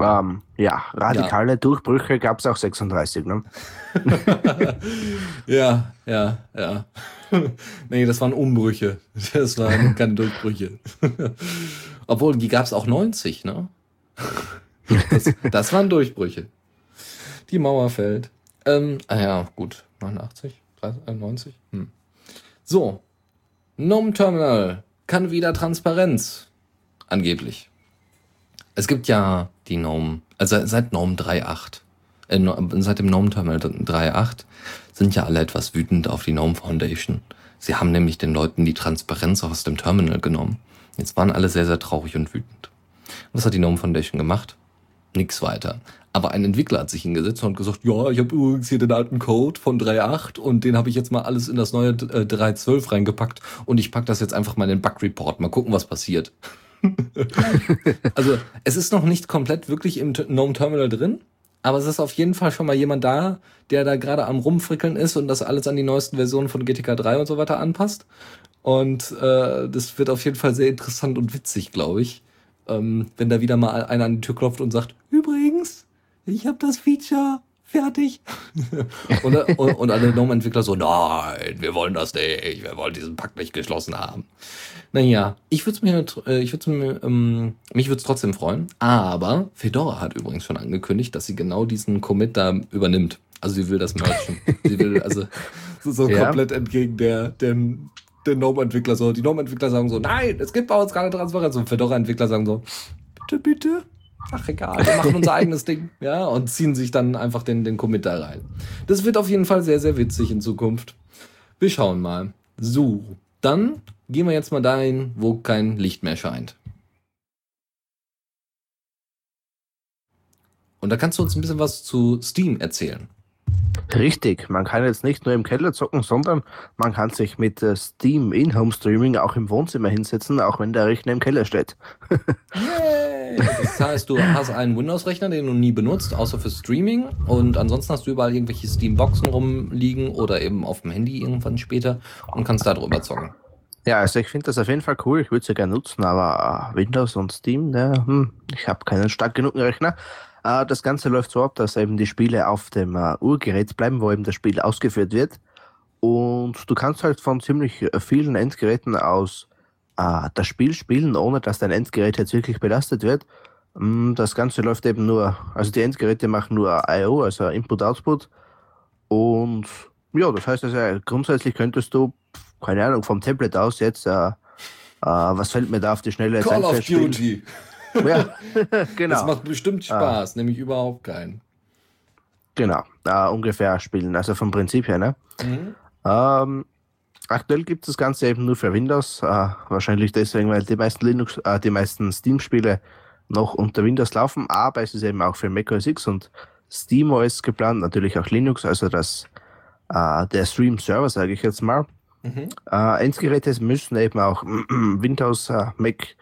Ähm, ja, radikale Durchbrüche gab es auch 36, ne? <laughs> Ja, ja, ja. <laughs> nee, das waren Umbrüche. Das waren keine Durchbrüche. <laughs> Obwohl, die gab es auch 90, ne? Das, das waren Durchbrüche. Die Mauer fällt. Ähm, ah ja, gut. 89? 30, äh, 90? Hm. So. Gnome Terminal kann wieder Transparenz. Angeblich. Es gibt ja die Gnome, also seit Gnome 3.8, äh, seit dem Gnome Terminal 3.8 sind ja alle etwas wütend auf die Gnome Foundation. Sie haben nämlich den Leuten die Transparenz aus dem Terminal genommen. Jetzt waren alle sehr, sehr traurig und wütend. Was hat die Gnome Foundation gemacht? Nix weiter. Aber ein Entwickler hat sich hingesetzt und gesagt, ja, ich habe übrigens hier den alten Code von 3.8 und den habe ich jetzt mal alles in das neue äh, 3.12 reingepackt und ich pack das jetzt einfach mal in den Bug Report. Mal gucken, was passiert. <laughs> also es ist noch nicht komplett wirklich im GNOME Terminal drin, aber es ist auf jeden Fall schon mal jemand da, der da gerade am rumfrickeln ist und das alles an die neuesten Versionen von GTK 3 und so weiter anpasst. Und äh, das wird auf jeden Fall sehr interessant und witzig, glaube ich. Ähm, wenn da wieder mal einer an die Tür klopft und sagt, übrigens, ich habe das Feature fertig. <laughs> und, und, und alle GNOME-Entwickler so, nein, wir wollen das nicht, wir wollen diesen Pakt nicht geschlossen haben. Naja, ich würde es mir, äh, ich würde mir, ähm, mich würde es trotzdem freuen. Aber Fedora hat übrigens schon angekündigt, dass sie genau diesen Commit da übernimmt. Also sie will das merchen. sie will also <laughs> so, so ja. komplett entgegen der, dem, der GNOME-Entwickler so. Die GNOME-Entwickler sagen so, nein, es gibt bei uns keine Transparenz. Und Fedora-Entwickler sagen so, bitte, bitte, ach egal, wir machen unser eigenes Ding, ja, und ziehen sich dann einfach den, den Commit da rein. Das wird auf jeden Fall sehr, sehr witzig in Zukunft. Wir schauen mal. So, dann gehen wir jetzt mal dahin, wo kein Licht mehr scheint. Und da kannst du uns ein bisschen was zu Steam erzählen. Richtig, man kann jetzt nicht nur im Keller zocken, sondern man kann sich mit äh, Steam In-Home Streaming auch im Wohnzimmer hinsetzen, auch wenn der Rechner im Keller steht. <laughs> Yay! Das heißt, du hast einen Windows-Rechner, den du nie benutzt, außer für Streaming. Und ansonsten hast du überall irgendwelche Steam-Boxen rumliegen oder eben auf dem Handy irgendwann später und kannst da drüber zocken. Ja, also ich finde das auf jeden Fall cool. Ich würde es ja gerne nutzen, aber äh, Windows und Steam, ne, hm, ich habe keinen stark genugen Rechner. Äh, das Ganze läuft so ab, dass eben die Spiele auf dem äh, Urgerät bleiben, wo eben das Spiel ausgeführt wird. Und du kannst halt von ziemlich äh, vielen Endgeräten aus äh, das Spiel spielen, ohne dass dein Endgerät jetzt wirklich belastet wird. Mm, das Ganze läuft eben nur, also die Endgeräte machen nur I.O., also Input-Output. Und ja, das heißt also, grundsätzlich könntest du, keine Ahnung, vom Tablet aus jetzt, äh, äh, was fällt mir da auf die Schnelle? Call of Duty. Ja, <laughs> genau. Das macht bestimmt ah. Spaß, ah. nämlich überhaupt keinen. Genau, äh, ungefähr spielen, also vom Prinzip her, ne? Mhm. Ähm, aktuell gibt es das Ganze eben nur für Windows, äh, wahrscheinlich deswegen, weil die meisten Linux, äh, die meisten Steam-Spiele noch unter Windows laufen, aber es ist eben auch für Mac OS X und SteamOS geplant, natürlich auch Linux, also das, der Stream-Server, sage ich jetzt mal. Mhm. Endgeräte müssen eben auch <clears throat> Windows, Mac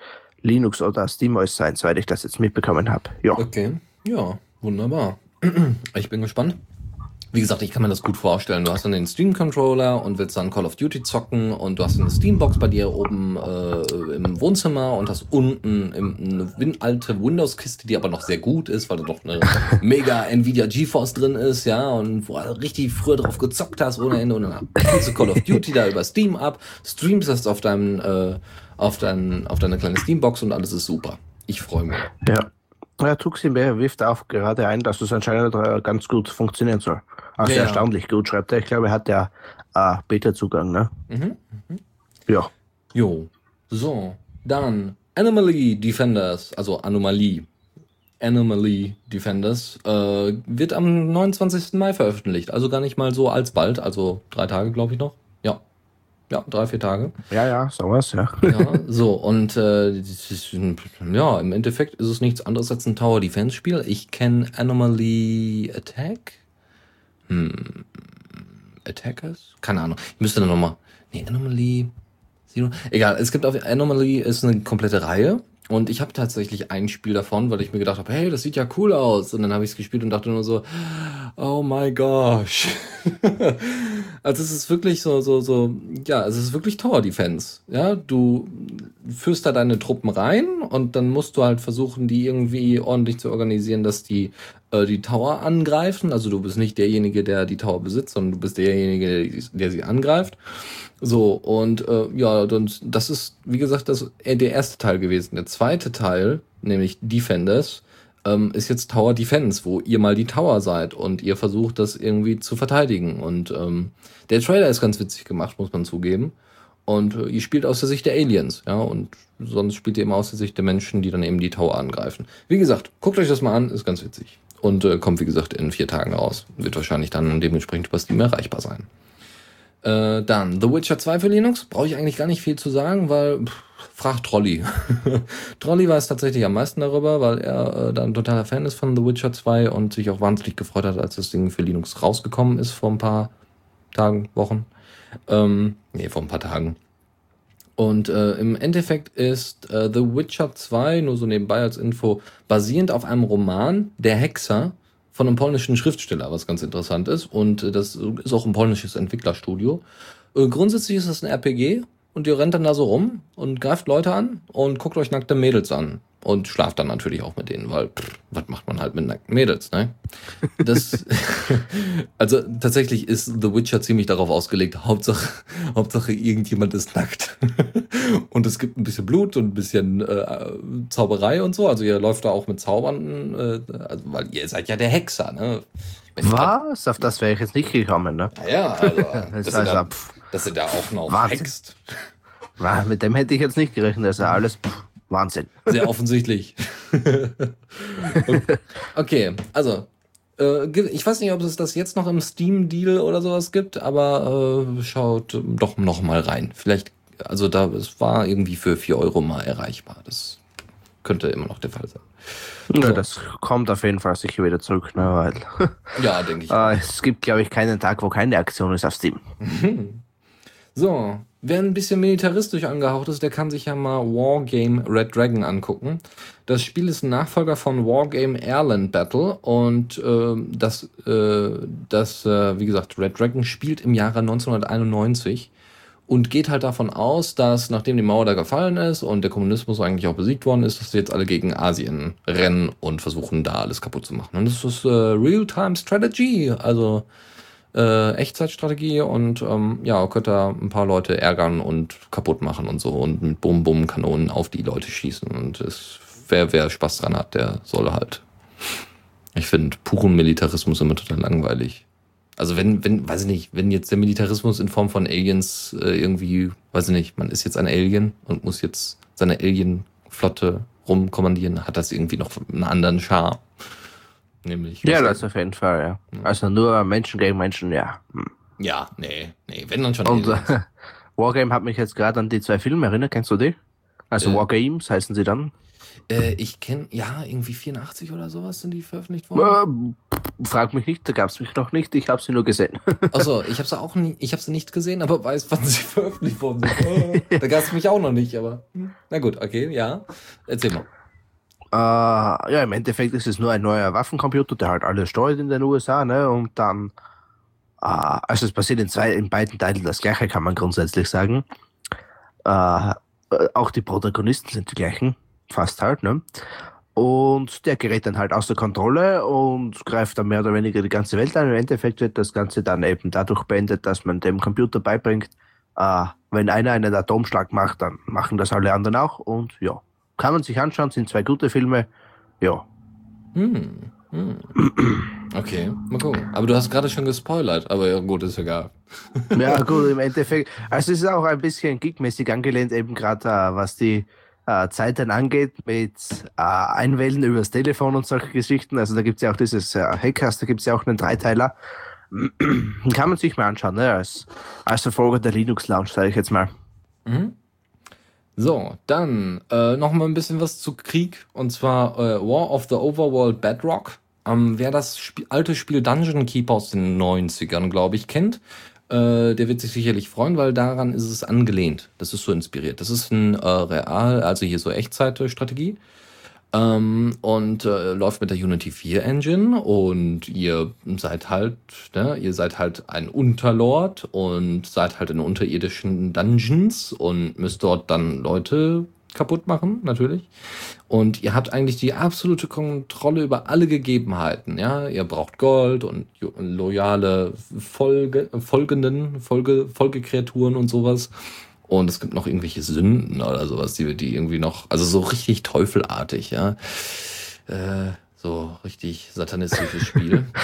Linux oder SteamOS sein, soweit ich das jetzt mitbekommen habe. Ja. Okay, ja, wunderbar. <clears throat> Ich bin gespannt. Wie gesagt, ich kann mir das gut vorstellen. Du hast dann den Steam-Controller und willst dann Call of Duty zocken und du hast eine Steambox bei dir oben äh, im Wohnzimmer und hast unten eine win alte Windows-Kiste, die aber noch sehr gut ist, weil da doch eine <laughs> mega Nvidia GeForce drin ist, ja, und wo du richtig früher drauf gezockt hast ohne Ende und dann spielst du Call of Duty da über Steam ab, streamst das auf deinem äh, auf, dein, auf deine kleine Steambox und alles ist super. Ich freue mich. Ja. Ja, Tuximbe wirft auch gerade ein, dass es anscheinend äh, ganz gut funktionieren soll. Also ja, erstaunlich gut schreibt er. Ich glaube, er hat ja äh, Beta-Zugang, ne? Mhm, mhm. Ja. Jo. So, dann Anomaly Defenders, also Anomalie. Anomaly Defenders äh, wird am 29. Mai veröffentlicht. Also gar nicht mal so alsbald, also drei Tage, glaube ich noch. Ja. Drei, vier Tage. Ja, ja, sowas, ja. ja so, und äh, ja, im Endeffekt ist es nichts anderes als ein Tower Defense Spiel. Ich kenne Anomaly Attack. Hm, Attackers? Keine Ahnung. Ich müsste dann nochmal. Nee, Anomaly. Zero. Egal, es gibt auf Anomaly ist eine komplette Reihe. Und ich habe tatsächlich ein Spiel davon, weil ich mir gedacht habe, hey, das sieht ja cool aus. Und dann habe ich es gespielt und dachte nur so, oh my gosh. <laughs> also es ist wirklich so, so, so, ja, es ist wirklich Tower Defense. Ja, du führst da deine Truppen rein und dann musst du halt versuchen, die irgendwie ordentlich zu organisieren, dass die äh, die Tower angreifen. Also du bist nicht derjenige, der die Tower besitzt, sondern du bist derjenige, der sie angreift. So, und äh, ja, und das ist, wie gesagt, das, der erste Teil gewesen. Der zweite Teil, nämlich Defenders, ähm, ist jetzt Tower Defense, wo ihr mal die Tower seid und ihr versucht, das irgendwie zu verteidigen. Und ähm, der Trailer ist ganz witzig gemacht, muss man zugeben. Und äh, ihr spielt aus der Sicht der Aliens, ja, und sonst spielt ihr immer aus der Sicht der Menschen, die dann eben die Tower angreifen. Wie gesagt, guckt euch das mal an, ist ganz witzig. Und äh, kommt, wie gesagt, in vier Tagen raus. Wird wahrscheinlich dann dementsprechend über Steam erreichbar sein. Äh, dann The Witcher 2 für Linux. Brauche ich eigentlich gar nicht viel zu sagen, weil pff, fragt Trolli. <laughs> Trolli weiß tatsächlich am meisten darüber, weil er äh, da totaler Fan ist von The Witcher 2 und sich auch wahnsinnig gefreut hat, als das Ding für Linux rausgekommen ist vor ein paar Tagen, Wochen. Ähm, nee, vor ein paar Tagen. Und äh, im Endeffekt ist äh, The Witcher 2, nur so nebenbei als Info, basierend auf einem Roman, Der Hexer, von einem polnischen Schriftsteller, was ganz interessant ist. Und äh, das ist auch ein polnisches Entwicklerstudio. Äh, grundsätzlich ist das ein RPG und ihr rennt dann da so rum und greift Leute an und guckt euch nackte Mädels an und schlaft dann natürlich auch mit denen, weil pff, was macht man halt mit nackten Mädels, ne? Das, <laughs> also tatsächlich ist The Witcher ziemlich darauf ausgelegt, Hauptsache, Hauptsache irgendjemand ist nackt. <laughs> Und es gibt ein bisschen Blut und ein bisschen äh, Zauberei und so, also ihr läuft da auch mit Zaubern, äh, also, weil ihr seid ja der Hexer, ne? Wenn Was? Auf das wäre ich jetzt nicht gekommen, ne? Ja, also, <laughs> Das ist also, pff, dass ihr da auch noch Wahnsinn. hext. na, mit dem hätte ich jetzt nicht gerechnet. Das ist ja alles pff, Wahnsinn. Sehr offensichtlich. <laughs> okay, also. Äh, ich weiß nicht, ob es das jetzt noch im Steam-Deal oder sowas gibt, aber äh, schaut doch noch mal rein. Vielleicht, also da, es war irgendwie für 4 Euro mal erreichbar. Das könnte immer noch der Fall sein. Ja, So. das kommt auf jeden Fall sicher wieder zurück, ne? Weil Ja, denke ich. <laughs> äh, es gibt, glaube ich, keinen Tag, wo keine Aktion ist auf Steam. So, wer ein bisschen militaristisch angehaucht ist, der kann sich ja mal Wargame Red Dragon angucken. Das Spiel ist ein Nachfolger von Wargame Airland Battle und ähm, das, äh, das äh, wie gesagt, Red Dragon spielt im Jahre 1991 und geht halt davon aus, dass nachdem die Mauer da gefallen ist und der Kommunismus eigentlich auch besiegt worden ist, dass sie jetzt alle gegen Asien rennen und versuchen, da alles kaputt zu machen. Und das ist äh, Real-Time Strategy, also äh, Echtzeitstrategie und ähm, ja, könnt da ein paar Leute ärgern und kaputt machen und so und mit Bum-Bum-Kanonen auf die Leute schießen. Und es, wer, wer Spaß dran hat, der soll halt. Ich finde puren Militarismus immer total langweilig. Also wenn, wenn, weiß ich nicht, wenn jetzt der Militarismus in Form von Aliens äh, irgendwie, weiß ich nicht, man ist jetzt ein Alien und muss jetzt seine Alien-Flotte rumkommandieren, hat das irgendwie noch einen anderen Charme. Nämlich. Ja, das auf jeden Fall, ja. Also nur Menschen gegen Menschen, ja. Hm. Ja, nee, nee, wenn dann schon Und äh, <laughs> Wargame hat mich jetzt gerade an die zwei Filme erinnert. Kennst du die? Also Äh. Wargames heißen sie dann. Äh, ich kenne, ja, irgendwie 84 oder sowas sind die veröffentlicht worden. Äh, frag mich nicht, da gab es mich noch nicht. Ich habe sie nur gesehen. Achso, ich habe sie auch nie, ich habe sie nicht gesehen, aber weiß, wann sie <laughs> veröffentlicht worden sind. Äh, da gab es mich auch noch nicht, aber hm, na gut, okay, ja. Erzähl mal. Äh, ja, im Endeffekt ist es nur ein neuer Waffencomputer, der halt alles steuert in den USA, ne? Und dann, äh, also es passiert in zwei, in beiden Teilen das gleiche, kann man grundsätzlich sagen. Äh, auch die Protagonisten sind die gleichen, fast halt, ne? Und der gerät dann halt außer Kontrolle und greift dann mehr oder weniger die ganze Welt an. Im Endeffekt wird das Ganze dann eben dadurch beendet, dass man dem Computer beibringt, äh, wenn einer einen Atomschlag macht, dann machen das alle anderen auch. Und ja, kann man sich anschauen, sind zwei gute Filme. Ja, Hm, hm. Okay, mal gucken. Aber du hast gerade schon gespoilert, aber ja gut, ist egal. <laughs> ja gut, im <laughs> Endeffekt. Also es ist auch ein bisschen geekmäßig angelehnt, eben gerade äh, was die äh, Zeiten angeht, mit äh, Einwählen übers Telefon und solche Geschichten. Also da gibt es ja auch dieses äh, Hackers, da gibt es ja auch einen Dreiteiler. <clears throat> Kann man sich mal anschauen, ne? als, als Verfolger der Linux Lounge, sage ich jetzt mal. Mhm. So, dann äh, noch mal ein bisschen was zu Krieg und zwar äh, War of the Overworld Bedrock. Ähm, wer das Sp alte Spiel Dungeon Keeper aus den 90ern, glaube ich, kennt, äh, der wird sich sicherlich freuen, weil daran ist es angelehnt. Das ist so inspiriert. Das ist ein äh, Real, also hier so Echtzeitstrategie. Ähm, und äh, läuft mit der Unity 4 Engine und ihr seid halt, ne, ihr seid halt ein Unterlord und seid halt in unterirdischen Dungeons und müsst dort dann Leute kaputt machen, natürlich. Und ihr habt eigentlich die absolute Kontrolle über alle Gegebenheiten, ja. Ihr braucht Gold und loyale Folge, Folgenden, Folge, Folgekreaturen und sowas. Und es gibt noch irgendwelche Sünden oder sowas, die, die irgendwie noch, also so richtig teufelartig, ja. Äh, so richtig satanistisches Spiel. <laughs>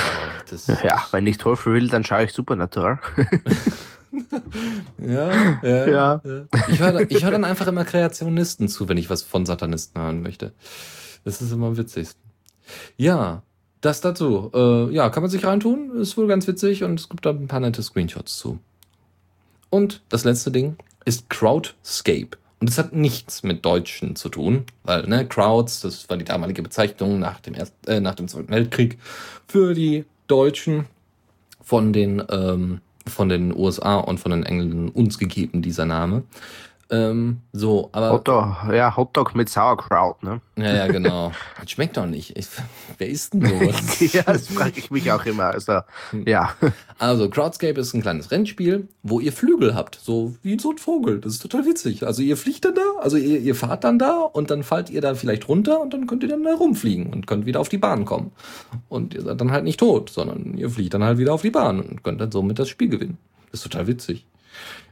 Ja, wenn ich Teufel will, dann schaue ich Supernatural. <laughs> ja, <laughs> ja, Ja. Ich höre ich hör dann einfach immer Kreationisten zu, wenn ich was von Satanisten hören möchte. Das ist immer am witzigsten. Ja, das dazu. Äh, ja, kann man sich reintun. Ist wohl ganz witzig und es gibt da ein paar nette Screenshots zu. Und das letzte Ding ist Crowdscape. Und das hat nichts mit Deutschen zu tun, weil, ne, Crowds, das war die damalige Bezeichnung nach dem, Erst, äh, nach dem Zweiten Weltkrieg für die Deutschen von den, ähm, von den USA und von den Engländern uns gegeben, dieser Name. Ähm, so, aber. Hotdog, ja, Hotdog mit Sauerkraut, ne? Ja, ja, genau. <laughs> Das schmeckt doch nicht. Ich, wer isst denn sowas? <laughs> ja, das frage ich mich auch immer. Also, ja. Also, Crowdscape ist ein kleines Rennspiel, wo ihr Flügel habt, so wie so ein Vogel. Das ist total witzig. Also, ihr fliegt dann da, also ihr, ihr fahrt dann da und dann fallt ihr da vielleicht runter und dann könnt ihr dann da rumfliegen und könnt wieder auf die Bahn kommen. Und ihr seid dann halt nicht tot, sondern ihr fliegt dann halt wieder auf die Bahn und könnt dann somit das Spiel gewinnen. Das ist total witzig.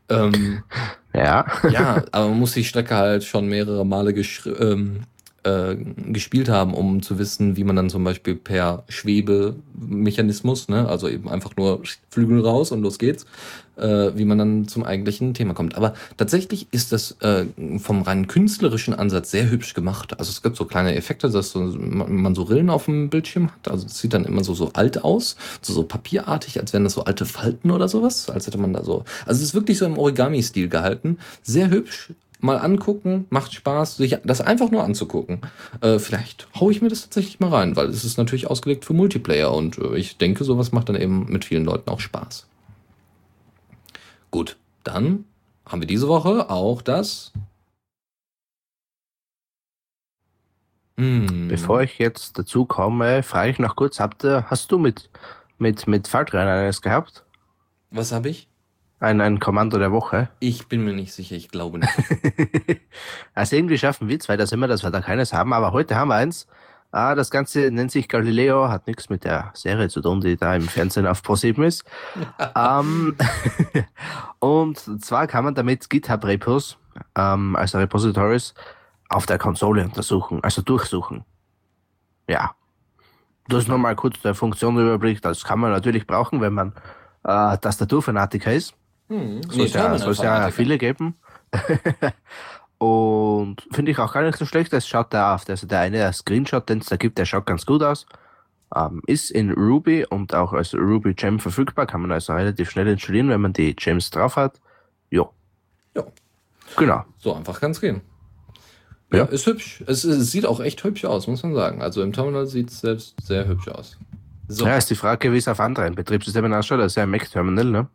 Ähm, <laughs> Ja. ja, aber man muss die Strecke halt schon mehrere Male ähm, äh, gespielt haben, um zu wissen, wie man dann zum Beispiel per Schwebemechanismus, ne, also eben einfach nur Flügel raus und los geht's, äh, wie man dann zum eigentlichen Thema kommt. Aber tatsächlich ist das äh, vom rein künstlerischen Ansatz sehr hübsch gemacht. Also es gibt so kleine Effekte, dass so, man so Rillen auf dem Bildschirm hat. Also es sieht dann immer so, so alt aus, so, so papierartig, als wären das so alte Falten oder sowas. Als hätte man da so. Also es ist wirklich so im Origami-Stil gehalten. Sehr hübsch. Mal angucken, macht Spaß, sich das einfach nur anzugucken. Äh, vielleicht hau ich mir das tatsächlich mal rein, weil es ist natürlich ausgelegt für Multiplayer und äh, ich denke, sowas macht dann eben mit vielen Leuten auch Spaß. Gut, dann haben wir diese Woche auch das. Hm. Bevor ich jetzt dazu komme, frage ich noch kurz, habt hast du mit, mit, mit Faltrennen eines gehabt? Was habe ich? Ein, ein Kommando der Woche? Ich bin mir nicht sicher, ich glaube nicht. <laughs> also irgendwie schaffen wir zwei das immer, dass wir da keines haben, aber heute haben wir eins. Ah, das Ganze nennt sich Galileo, hat nichts mit der Serie zu tun, die da im Fernsehen auf ProSieben ist. <laughs> ähm, <laughs> und zwar kann man damit GitHub-Repos, ähm, also Repositories, auf der Konsole untersuchen, also durchsuchen. Ja. Das ist nochmal kurz der Funktionenüberblick. Das kann man natürlich brauchen, wenn man äh, Tastaturfanatiker ist. Hm, Soll es ja, ja viele geben. <laughs> Und finde ich auch gar nicht so schlecht. Das schaut da auf. Also der eine der Screenshot, den es da gibt, der schaut ganz gut aus. Ähm, ist in Ruby und auch als Ruby Gem verfügbar. Kann man also relativ schnell installieren, wenn man die Gems drauf hat. Jo. Ja. Genau. So einfach kann es gehen. Ja, Ja. ist hübsch. Es, es sieht auch echt hübsch aus, muss man sagen. Also im Terminal sieht es selbst sehr hübsch aus. So. Ja, ist die Frage, wie es auf anderen Betriebssystemen ausschaut. Das ist ja ein Mac-Terminal, ne?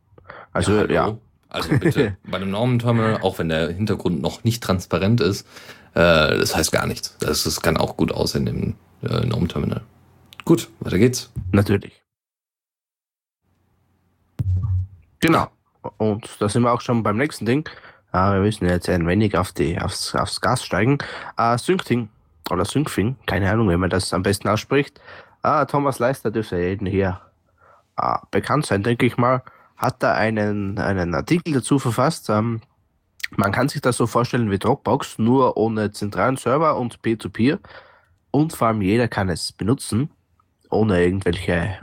Also, hallo. ja. Also bitte, <laughs> bei einem Normenterminal, auch wenn der Hintergrund noch nicht transparent ist, äh, das heißt gar nichts. Das, das kann auch gut aussehen im äh, Normenterminal. Gut, weiter geht's. Natürlich. Genau. Und da sind wir auch schon beim nächsten Ding. Äh, wir müssen jetzt ein wenig auf die, aufs, aufs Gas steigen. Äh, Syncting oder Syncfing, keine Ahnung, wie man das am besten ausspricht. Äh, Thomas Leister dürfte jeden hier bekannt sein, denke ich mal. Hat da einen, einen Artikel dazu verfasst. Ähm, man kann sich das so vorstellen wie Dropbox, nur ohne zentralen Server und Peer-to-Peer. Und vor allem jeder kann es benutzen ohne irgendwelche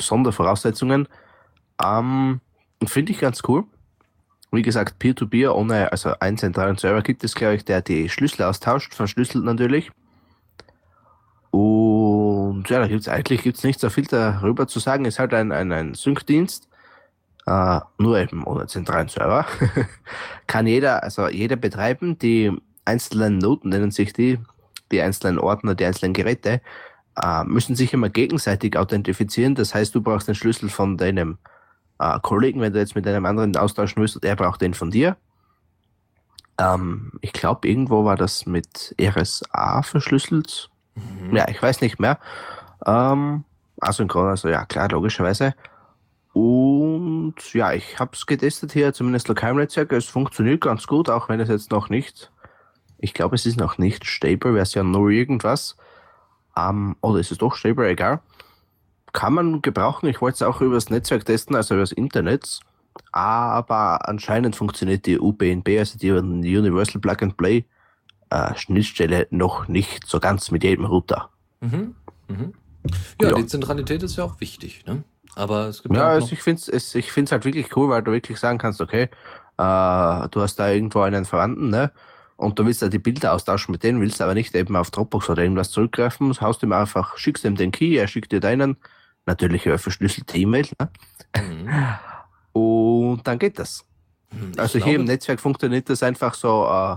Sondervoraussetzungen. Ähm, Finde ich ganz cool. Wie gesagt, Peer-to-Peer ohne, also einen zentralen Server gibt es, glaube ich, der die Schlüssel austauscht, verschlüsselt natürlich. Und ja, da gibt es eigentlich gibt's nicht so viel darüber zu sagen. Ist halt ein, ein, ein Sync-Dienst, äh, nur eben ohne zentralen Server. <laughs> Kann jeder, also jeder betreiben. Die einzelnen Noten nennen sich die, die einzelnen Ordner, die einzelnen Geräte äh, müssen sich immer gegenseitig authentifizieren. Das heißt, du brauchst den Schlüssel von deinem äh, Kollegen, wenn du jetzt mit einem anderen austauschen willst, und er braucht den von dir. Ähm, ich glaube, irgendwo war das mit RSA verschlüsselt. Mhm. Ja, ich weiß nicht mehr. Ähm, asynchron, also ja, klar, logischerweise. Und ja, ich habe es getestet hier, zumindest lokal im Netzwerk. Es funktioniert ganz gut, auch wenn es jetzt noch nicht, ich glaube, es ist noch nicht stable, Version 0 irgendwas. Ähm, oder ist es doch stable, egal. Kann man gebrauchen. Ich wollte es auch übers Netzwerk testen, also übers Internet. Aber anscheinend funktioniert die UBNB, also die Universal Plug and Play äh, Schnittstelle noch nicht so ganz mit jedem Router. Mhm. Mhm. Ja, Ja. die Zentralität ist ja auch wichtig, ne? Aber es gibt Ja, auch also ich finde es ich find's halt wirklich cool, weil du wirklich sagen kannst, okay, äh, du hast da irgendwo einen Verwandten, ne? Und du willst da die Bilder austauschen mit denen, willst aber nicht eben auf Dropbox oder irgendwas zurückgreifen, haust ihm einfach, schickst ihm den Key, er schickt dir deinen, natürlich über verschlüsselte E-Mail, ne? Mhm. Und dann geht das. Mhm. Ich Also hier im glaube- Netzwerk funktioniert das einfach so, äh,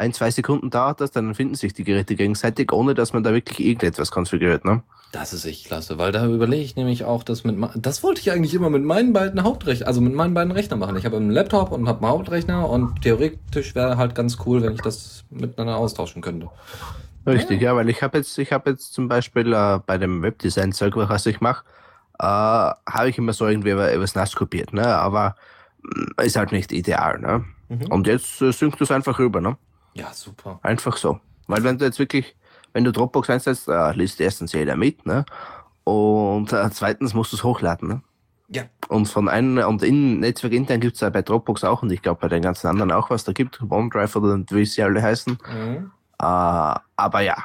ein, zwei Sekunden dauert das, dann finden sich die Geräte gegenseitig, ohne dass man da wirklich irgendetwas konfiguriert. Ne? Das ist echt klasse, weil da überlege ich nämlich auch, dass mit das wollte ich eigentlich immer mit meinen beiden Hauptrechnern, also mit meinen beiden Rechnern machen. Ich habe einen Laptop und habe einen Hauptrechner und theoretisch wäre halt ganz cool, wenn ich das miteinander austauschen könnte. Richtig, ja, ja weil ich habe jetzt, ich habe jetzt zum Beispiel äh, bei dem Webdesign-Zeug, was ich mache, äh, habe ich immer so irgendwie was nass kopiert, ne? Aber mm, ist halt nicht ideal, ne? Mhm. Und jetzt äh, synkt du es einfach rüber, ne? Ja, super. Einfach so. Weil wenn du jetzt wirklich wenn du Dropbox einsetzt, äh, liest erstens jeder mit, ne? Und äh, zweitens musst du es hochladen, ne? Ja. Und von einem, und in Netzwerk intern gibt es ja bei Dropbox auch und ich glaube bei den ganzen anderen auch, was da gibt, OneDrive oder wie sie alle heißen. Mhm. Äh, aber ja.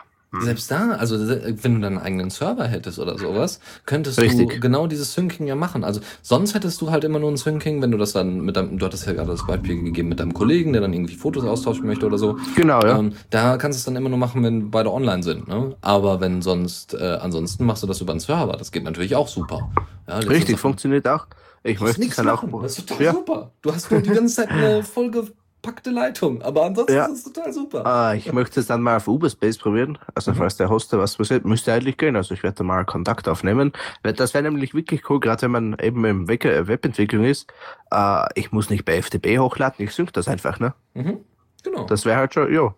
Selbst da, also wenn du deinen eigenen Server hättest oder sowas, könntest Richtig. du genau dieses Syncing ja machen. Also sonst hättest du halt immer nur ein Syncing, wenn du das dann mit deinem, du hattest ja gerade das Beispiel gegeben mit deinem Kollegen, der dann irgendwie Fotos austauschen möchte oder so. Genau, ja. Ähm, da kannst du es dann immer nur machen, wenn beide online sind. Ne? Aber wenn sonst, äh, ansonsten machst du das über einen Server. Das geht natürlich auch super. Ja, Richtig, funktioniert auch. Ich möchte nichts machen. Auch, das ist total ja. super. Du hast nur die ganze Zeit eine Folge verpackte Leitung. Aber ansonsten ja. ist es total super. Ah, ich möchte es dann mal auf Uberspace probieren. Also mhm. falls der Hoster was passiert, müsste eigentlich gehen. Also ich werde da mal Kontakt aufnehmen. Das wäre nämlich wirklich cool, gerade wenn man eben im Webentwicklung ist. Äh, ich muss nicht bei FTP hochladen, ich sync das einfach, ne? Mhm. Genau. Das wäre halt schon, jo.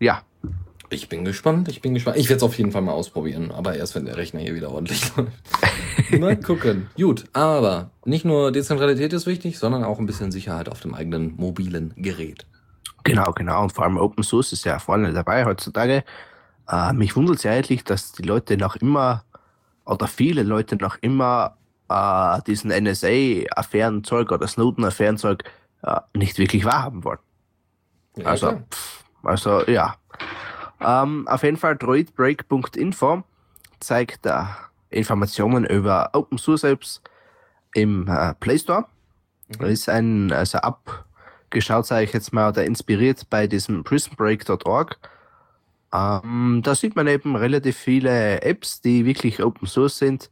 ja. <laughs> Ich bin gespannt, ich bin gespannt. Ich werde es auf jeden Fall mal ausprobieren, aber erst wenn der Rechner hier wieder ordentlich <laughs> läuft. mal <laughs> gucken. Gut, aber nicht nur Dezentralität ist wichtig, sondern auch ein bisschen Sicherheit auf dem eigenen mobilen Gerät. Genau, genau. Und vor allem Open Source ist ja vorne dabei heutzutage. Äh, mich wundert es ja eigentlich, dass die Leute noch immer, oder viele Leute noch immer äh, diesen NSA-Affärenzeug oder Snowden-Affärenzeug äh, nicht wirklich wahrhaben wollen. Ja, also, pff, also ja. Ähm, auf jeden Fall droidbreak.info zeigt äh, Informationen über Open Source Apps im äh, Play Store. Mhm. Ist ein also abgeschaut, sage ich jetzt mal, oder inspiriert bei diesem prismbreak.org. Ähm, da sieht man eben relativ viele Apps, die wirklich Open Source sind.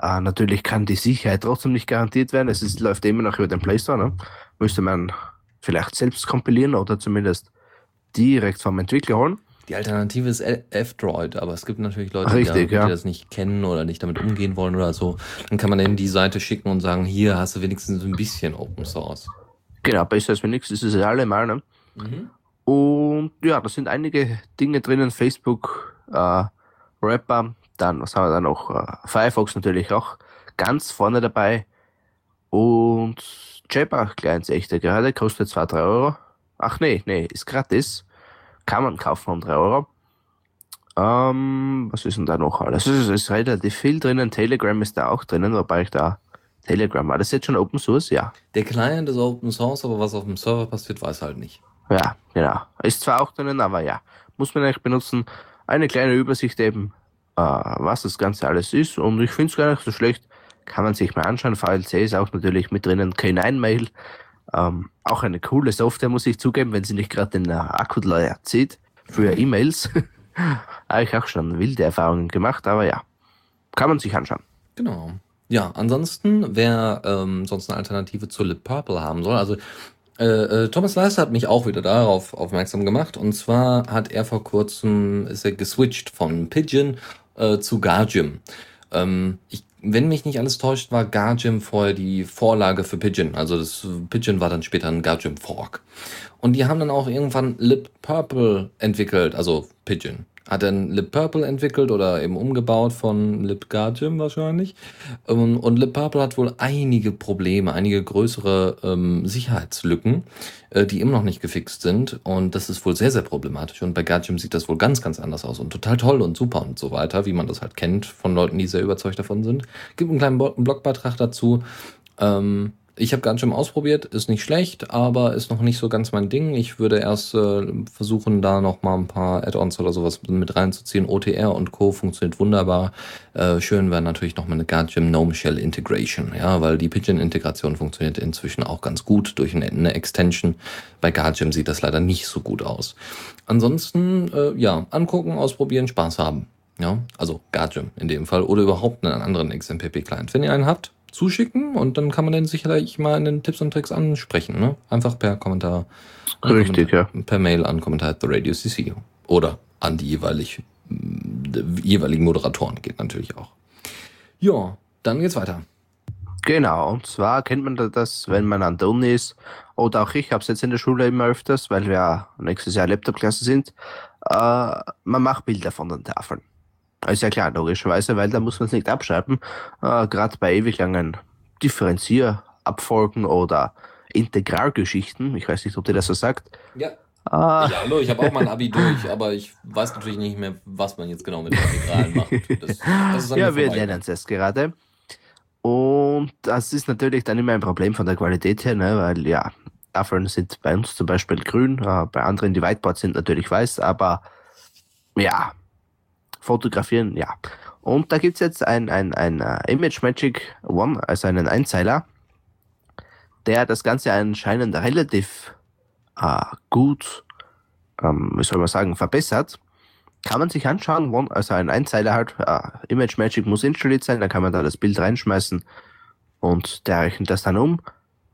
Äh, natürlich kann die Sicherheit trotzdem nicht garantiert werden. Es ist, läuft immer noch über den Play Store. Ne? Müsste man vielleicht selbst kompilieren oder zumindest direkt vom Entwickler holen. Die Alternative ist F-Droid, aber es gibt natürlich Leute, Richtig, die, ja. die, das nicht kennen oder nicht damit umgehen wollen oder so. Dann kann man denen die Seite schicken und sagen, hier hast du wenigstens ein bisschen Open Source. Genau, besser als nichts, das ist es allemal. Ne? Mhm. Und ja, da sind einige Dinge drinnen, Facebook, äh, Rapper, dann, was haben wir da noch? Äh, Firefox natürlich auch ganz vorne dabei. Und JPEG Clients echte gerade, kostet 2, 3 Euro. Ach nee, nee, ist gratis. Kann man kaufen um 3 Euro. Ähm, was ist denn da noch alles? Es ist, ist relativ viel drinnen. Telegram ist da auch drinnen, wobei ich da Telegram, war das jetzt schon Open Source? Ja. Der Client ist Open Source, aber was auf dem Server passiert, weiß halt nicht. Ja, genau. Ist zwar auch drinnen, aber ja. Muss man eigentlich benutzen. Eine kleine Übersicht eben, äh, was das Ganze alles ist. Und ich finde es gar nicht so schlecht. Kann man sich mal anschauen. VLC ist auch natürlich mit drinnen. K9-Mail ähm, auch eine coole Software, muss ich zugeben, wenn sie nicht gerade den äh, Akku leer zieht für E-Mails. <laughs> Habe ich auch schon wilde Erfahrungen gemacht, aber ja, kann man sich anschauen. Genau. Ja, ansonsten, wer ähm, sonst eine Alternative zu Lip Purple haben soll, also äh, äh, Thomas Leister hat mich auch wieder darauf aufmerksam gemacht. Und zwar hat er vor kurzem, ist er geswitcht von Pigeon äh, zu Gargim. Ähm, ich wenn mich nicht alles täuscht, war Gargim vorher die Vorlage für Pigeon. Also das Pigeon war dann später ein Gargim Fork. Und die haben dann auch irgendwann Lip Purple entwickelt, also Pigeon hat dann Lip Purple entwickelt oder eben umgebaut von Lip Guardian wahrscheinlich. Ähm, und Lip Purple hat wohl einige Probleme, einige größere ähm, Sicherheitslücken, äh, die immer noch nicht gefixt sind. Und das ist wohl sehr, sehr problematisch. Und bei Guardian sieht das wohl ganz, ganz anders aus und total toll und super und so weiter, wie man das halt kennt von Leuten, die sehr überzeugt davon sind. Gibt einen kleinen Blogbeitrag dazu. Ähm, ich habe ganz schön ausprobiert, ist nicht schlecht, aber ist noch nicht so ganz mein Ding. Ich würde erst äh, versuchen, da noch mal ein paar Add-ons oder sowas mit reinzuziehen. OTR und Co. funktioniert wunderbar. Äh, schön wäre natürlich noch mal eine Guardian Gnome Shell Integration, ja, weil die Pigeon-Integration funktioniert inzwischen auch ganz gut durch eine, eine Extension. Bei Guardian sieht das leider nicht so gut aus. Ansonsten, äh, ja, angucken, ausprobieren, Spaß haben. Ja, also Guardian in dem Fall oder überhaupt einen anderen XMPP-Client. Wenn ihr einen habt, zuschicken und dann kann man den sicherlich mal in den Tipps und Tricks ansprechen. Ne? Einfach per Kommentar. Richtig, Kommentar, ja. Per Mail an Kommentar the Radio CC oder an die jeweilig, jeweiligen Moderatoren geht natürlich auch. Ja, dann geht's weiter. Genau, und zwar kennt man das, wenn man an der Uni ist, oder auch ich habe es jetzt in der Schule immer öfters, weil wir nächstes Jahr Laptop-Klasse sind, äh, man macht Bilder von den Tafeln. Ist ja klar, logischerweise, weil da muss man es nicht abschreiben. Äh, Gerade bei ewig langen Differenzierabfolgen oder Integralgeschichten, ich weiß nicht, ob dir das so sagt. Ja. Ah. Ja, hallo, ich habe auch mal ein Abi durch, aber ich weiß natürlich nicht mehr, was man jetzt genau mit Integralen macht. Das, das ja, wir lernen es erst gerade. Und das ist natürlich dann immer ein Problem von der Qualität her, ne? weil ja, Tafeln sind bei uns zum Beispiel grün, äh, bei anderen die Whiteboards sind natürlich weiß, aber ja, fotografieren, ja. Und da gibt es jetzt ein, ein, ein uh, Image Magic One, also einen Einzeiler, der das Ganze anscheinend relativ uh, gut, ähm, wie soll man sagen, verbessert. Kann man sich anschauen, one, also ein Einzeiler halt, uh, Image Magic muss installiert sein, dann kann man da das Bild reinschmeißen und der rechnet das dann um.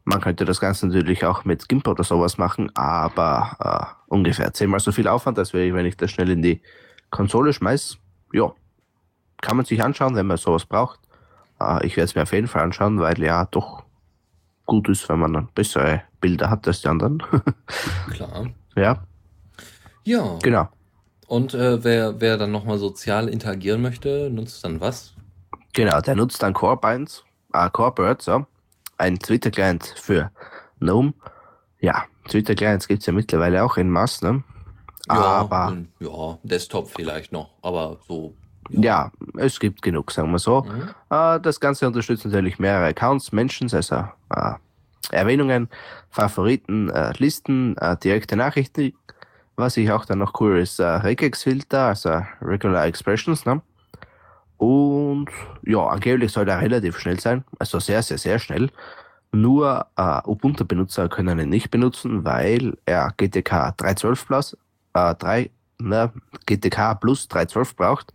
Man könnte das Ganze natürlich auch mit GIMP oder sowas machen, aber uh, ungefähr zehnmal so viel Aufwand, als wenn ich das schnell in die Konsole schmeiß. Ja, kann man sich anschauen, wenn man sowas braucht. Uh, ich werde es mir auf jeden Fall anschauen, weil ja doch gut ist, wenn man dann bessere Bilder hat als die anderen. <laughs> Klar. Ja. Ja. Genau. Und äh, wer, wer dann nochmal sozial interagieren möchte, nutzt dann was? Genau, der nutzt dann Corebinds, äh, Corebirds, ja. ein Twitter-Client für GNOME. Ja, Twitter-Clients gibt es ja mittlerweile auch in Mass, ne? Ja, aber. Ja, Desktop vielleicht noch, aber so. Ja. ja es gibt genug, sagen wir so. Mhm. Äh, das Ganze unterstützt natürlich mehrere Accounts, Mentions, also äh, Erwähnungen, Favoriten, äh, Listen, äh, direkte Nachrichten, was ich auch dann noch cool ist, äh, Regex-Filter, also Regular Expressions, ne? Und ja, angeblich soll er relativ schnell sein, also sehr, sehr, sehr schnell. Nur äh, Ubuntu-Benutzer können ihn nicht benutzen, weil er GTK 3.12 plus, äh, 3, ne, GTK plus 3.12 braucht.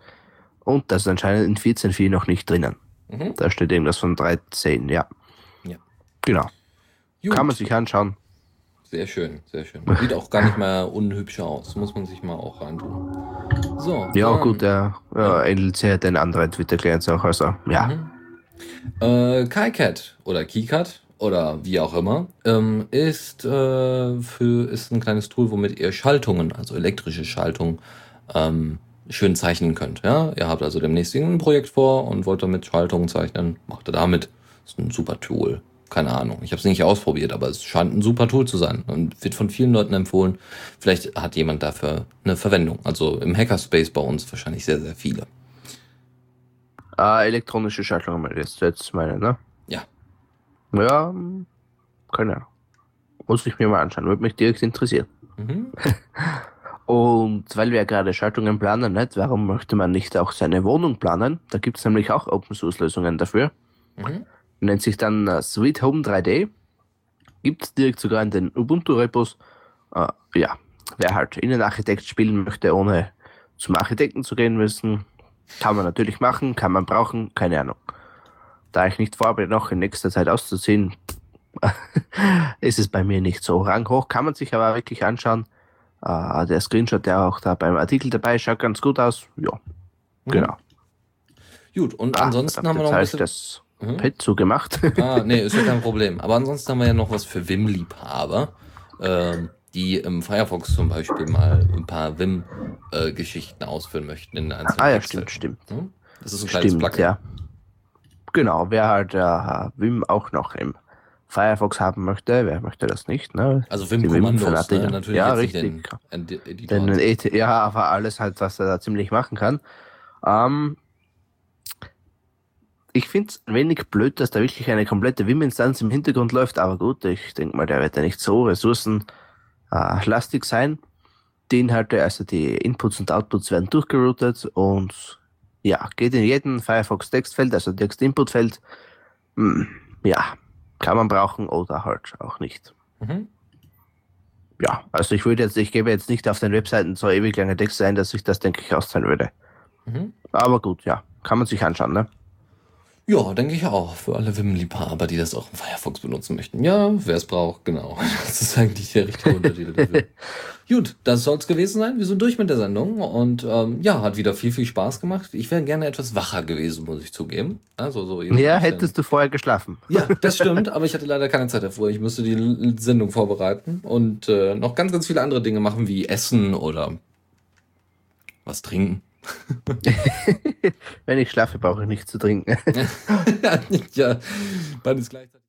Und das ist anscheinend in 14.4 noch nicht drinnen. Mhm. Da steht irgendwas von 3.10, ja. Ja. Genau. Gut. Kann man sich anschauen. Sehr schön, sehr schön. Sieht auch gar nicht mehr unhübscher aus. Muss man sich mal auch reintun. So. Ja, dann, gut, der ja, NLC hat den anderen Twitter-Clients auch, also ja. Mhm. Äh, KiCat oder KeyCat oder wie auch immer, ähm, ist, äh, für, ist ein kleines Tool, womit ihr Schaltungen, also elektrische Schaltungen, ähm, schön zeichnen könnt. Ja? Ihr habt also demnächst ein Projekt vor und wollt damit Schaltungen zeichnen, macht ihr damit. ist ein super Tool keine Ahnung. Ich habe es nicht ausprobiert, aber es scheint ein super Tool zu sein und wird von vielen Leuten empfohlen. Vielleicht hat jemand dafür eine Verwendung. Also im Hackerspace bei uns wahrscheinlich sehr, sehr viele. Ah, elektronische Schaltung haben wir jetzt, jetzt meine, ne? Ja. Ja, keine Ahnung. Muss ich mir mal anschauen, würde mich direkt interessieren. Mhm. <laughs> Und weil wir ja gerade Schaltungen planen, nicht? warum möchte man nicht auch seine Wohnung planen? Da gibt es nämlich auch Open Source Lösungen dafür. Mhm nennt sich dann uh, Sweet Home 3D. Gibt es direkt sogar in den Ubuntu-Repos. Uh, ja, wer halt Innenarchitekt spielen möchte, ohne zum Architekten zu gehen müssen, kann man natürlich machen, kann man brauchen, keine Ahnung. Da ich nicht vorhabe, noch in nächster Zeit auszuziehen, <laughs> ist es bei mir nicht so ranghoch. Kann man sich aber wirklich anschauen. Uh, der Screenshot, der auch da beim Artikel dabei ist, schaut ganz gut aus. Ja, mhm. genau. Gut, und ah, ansonsten haben wir noch ein bisschen... Das mhm. Pet zugemacht. Ah, <laughs> nee, ist ja kein Problem. Aber ansonsten haben wir ja noch was für Wim-Liebhaber, ähm, die im Firefox zum Beispiel mal ein paar Wim-Geschichten äh, ausführen möchten in einzelnen Ah ja, stimmt, stimmt. Hm? Das ist ein kleines stimmt, Plugin. Ja. Genau, wer halt äh, Wim auch noch im Firefox haben möchte, wer möchte das nicht? Ne? Also Wim Kommandos, ne? natürlich ja, richtig. Den, den ja, aber alles halt, was er da ziemlich machen kann. Ähm, ich finde es ein wenig blöd, dass da wirklich eine komplette Wim-Instanz im Hintergrund läuft, aber gut, ich denke mal, der wird ja nicht so ressourcenlastig äh, sein. Die Inhalte, also die Inputs und Outputs werden durchgeroutet und ja, geht in jeden Firefox Textfeld, also Text-Input-Feld. Hm, ja, kann man brauchen oder halt auch nicht. Mhm. Ja, also ich würde jetzt, ich gebe jetzt nicht auf den Webseiten so ewig lange Texte ein, dass ich das, denke ich, auszahlen würde. Mhm. Aber gut, ja, kann man sich anschauen, ne? Ja, denke ich auch. Für alle Wim-Liebhaber, die das auch im Firefox benutzen möchten. Ja, wer es braucht, genau. <laughs> Das ist eigentlich der richtige Untertitel dafür. <laughs> Gut, das soll es gewesen sein. Wir sind durch mit der Sendung und ähm, ja, hat wieder viel, viel Spaß gemacht. Ich wäre gerne etwas wacher gewesen, muss ich zugeben. Also so eben ja, hättest du vorher geschlafen. Ja, <laughs> das stimmt, aber ich hatte leider keine Zeit davor. Ich musste die Sendung vorbereiten und äh, noch ganz, ganz viele andere Dinge machen, wie essen oder was trinken. <laughs> Wenn ich schlafe, brauche ich nichts zu trinken. <laughs> ja, beides gleichzeitig.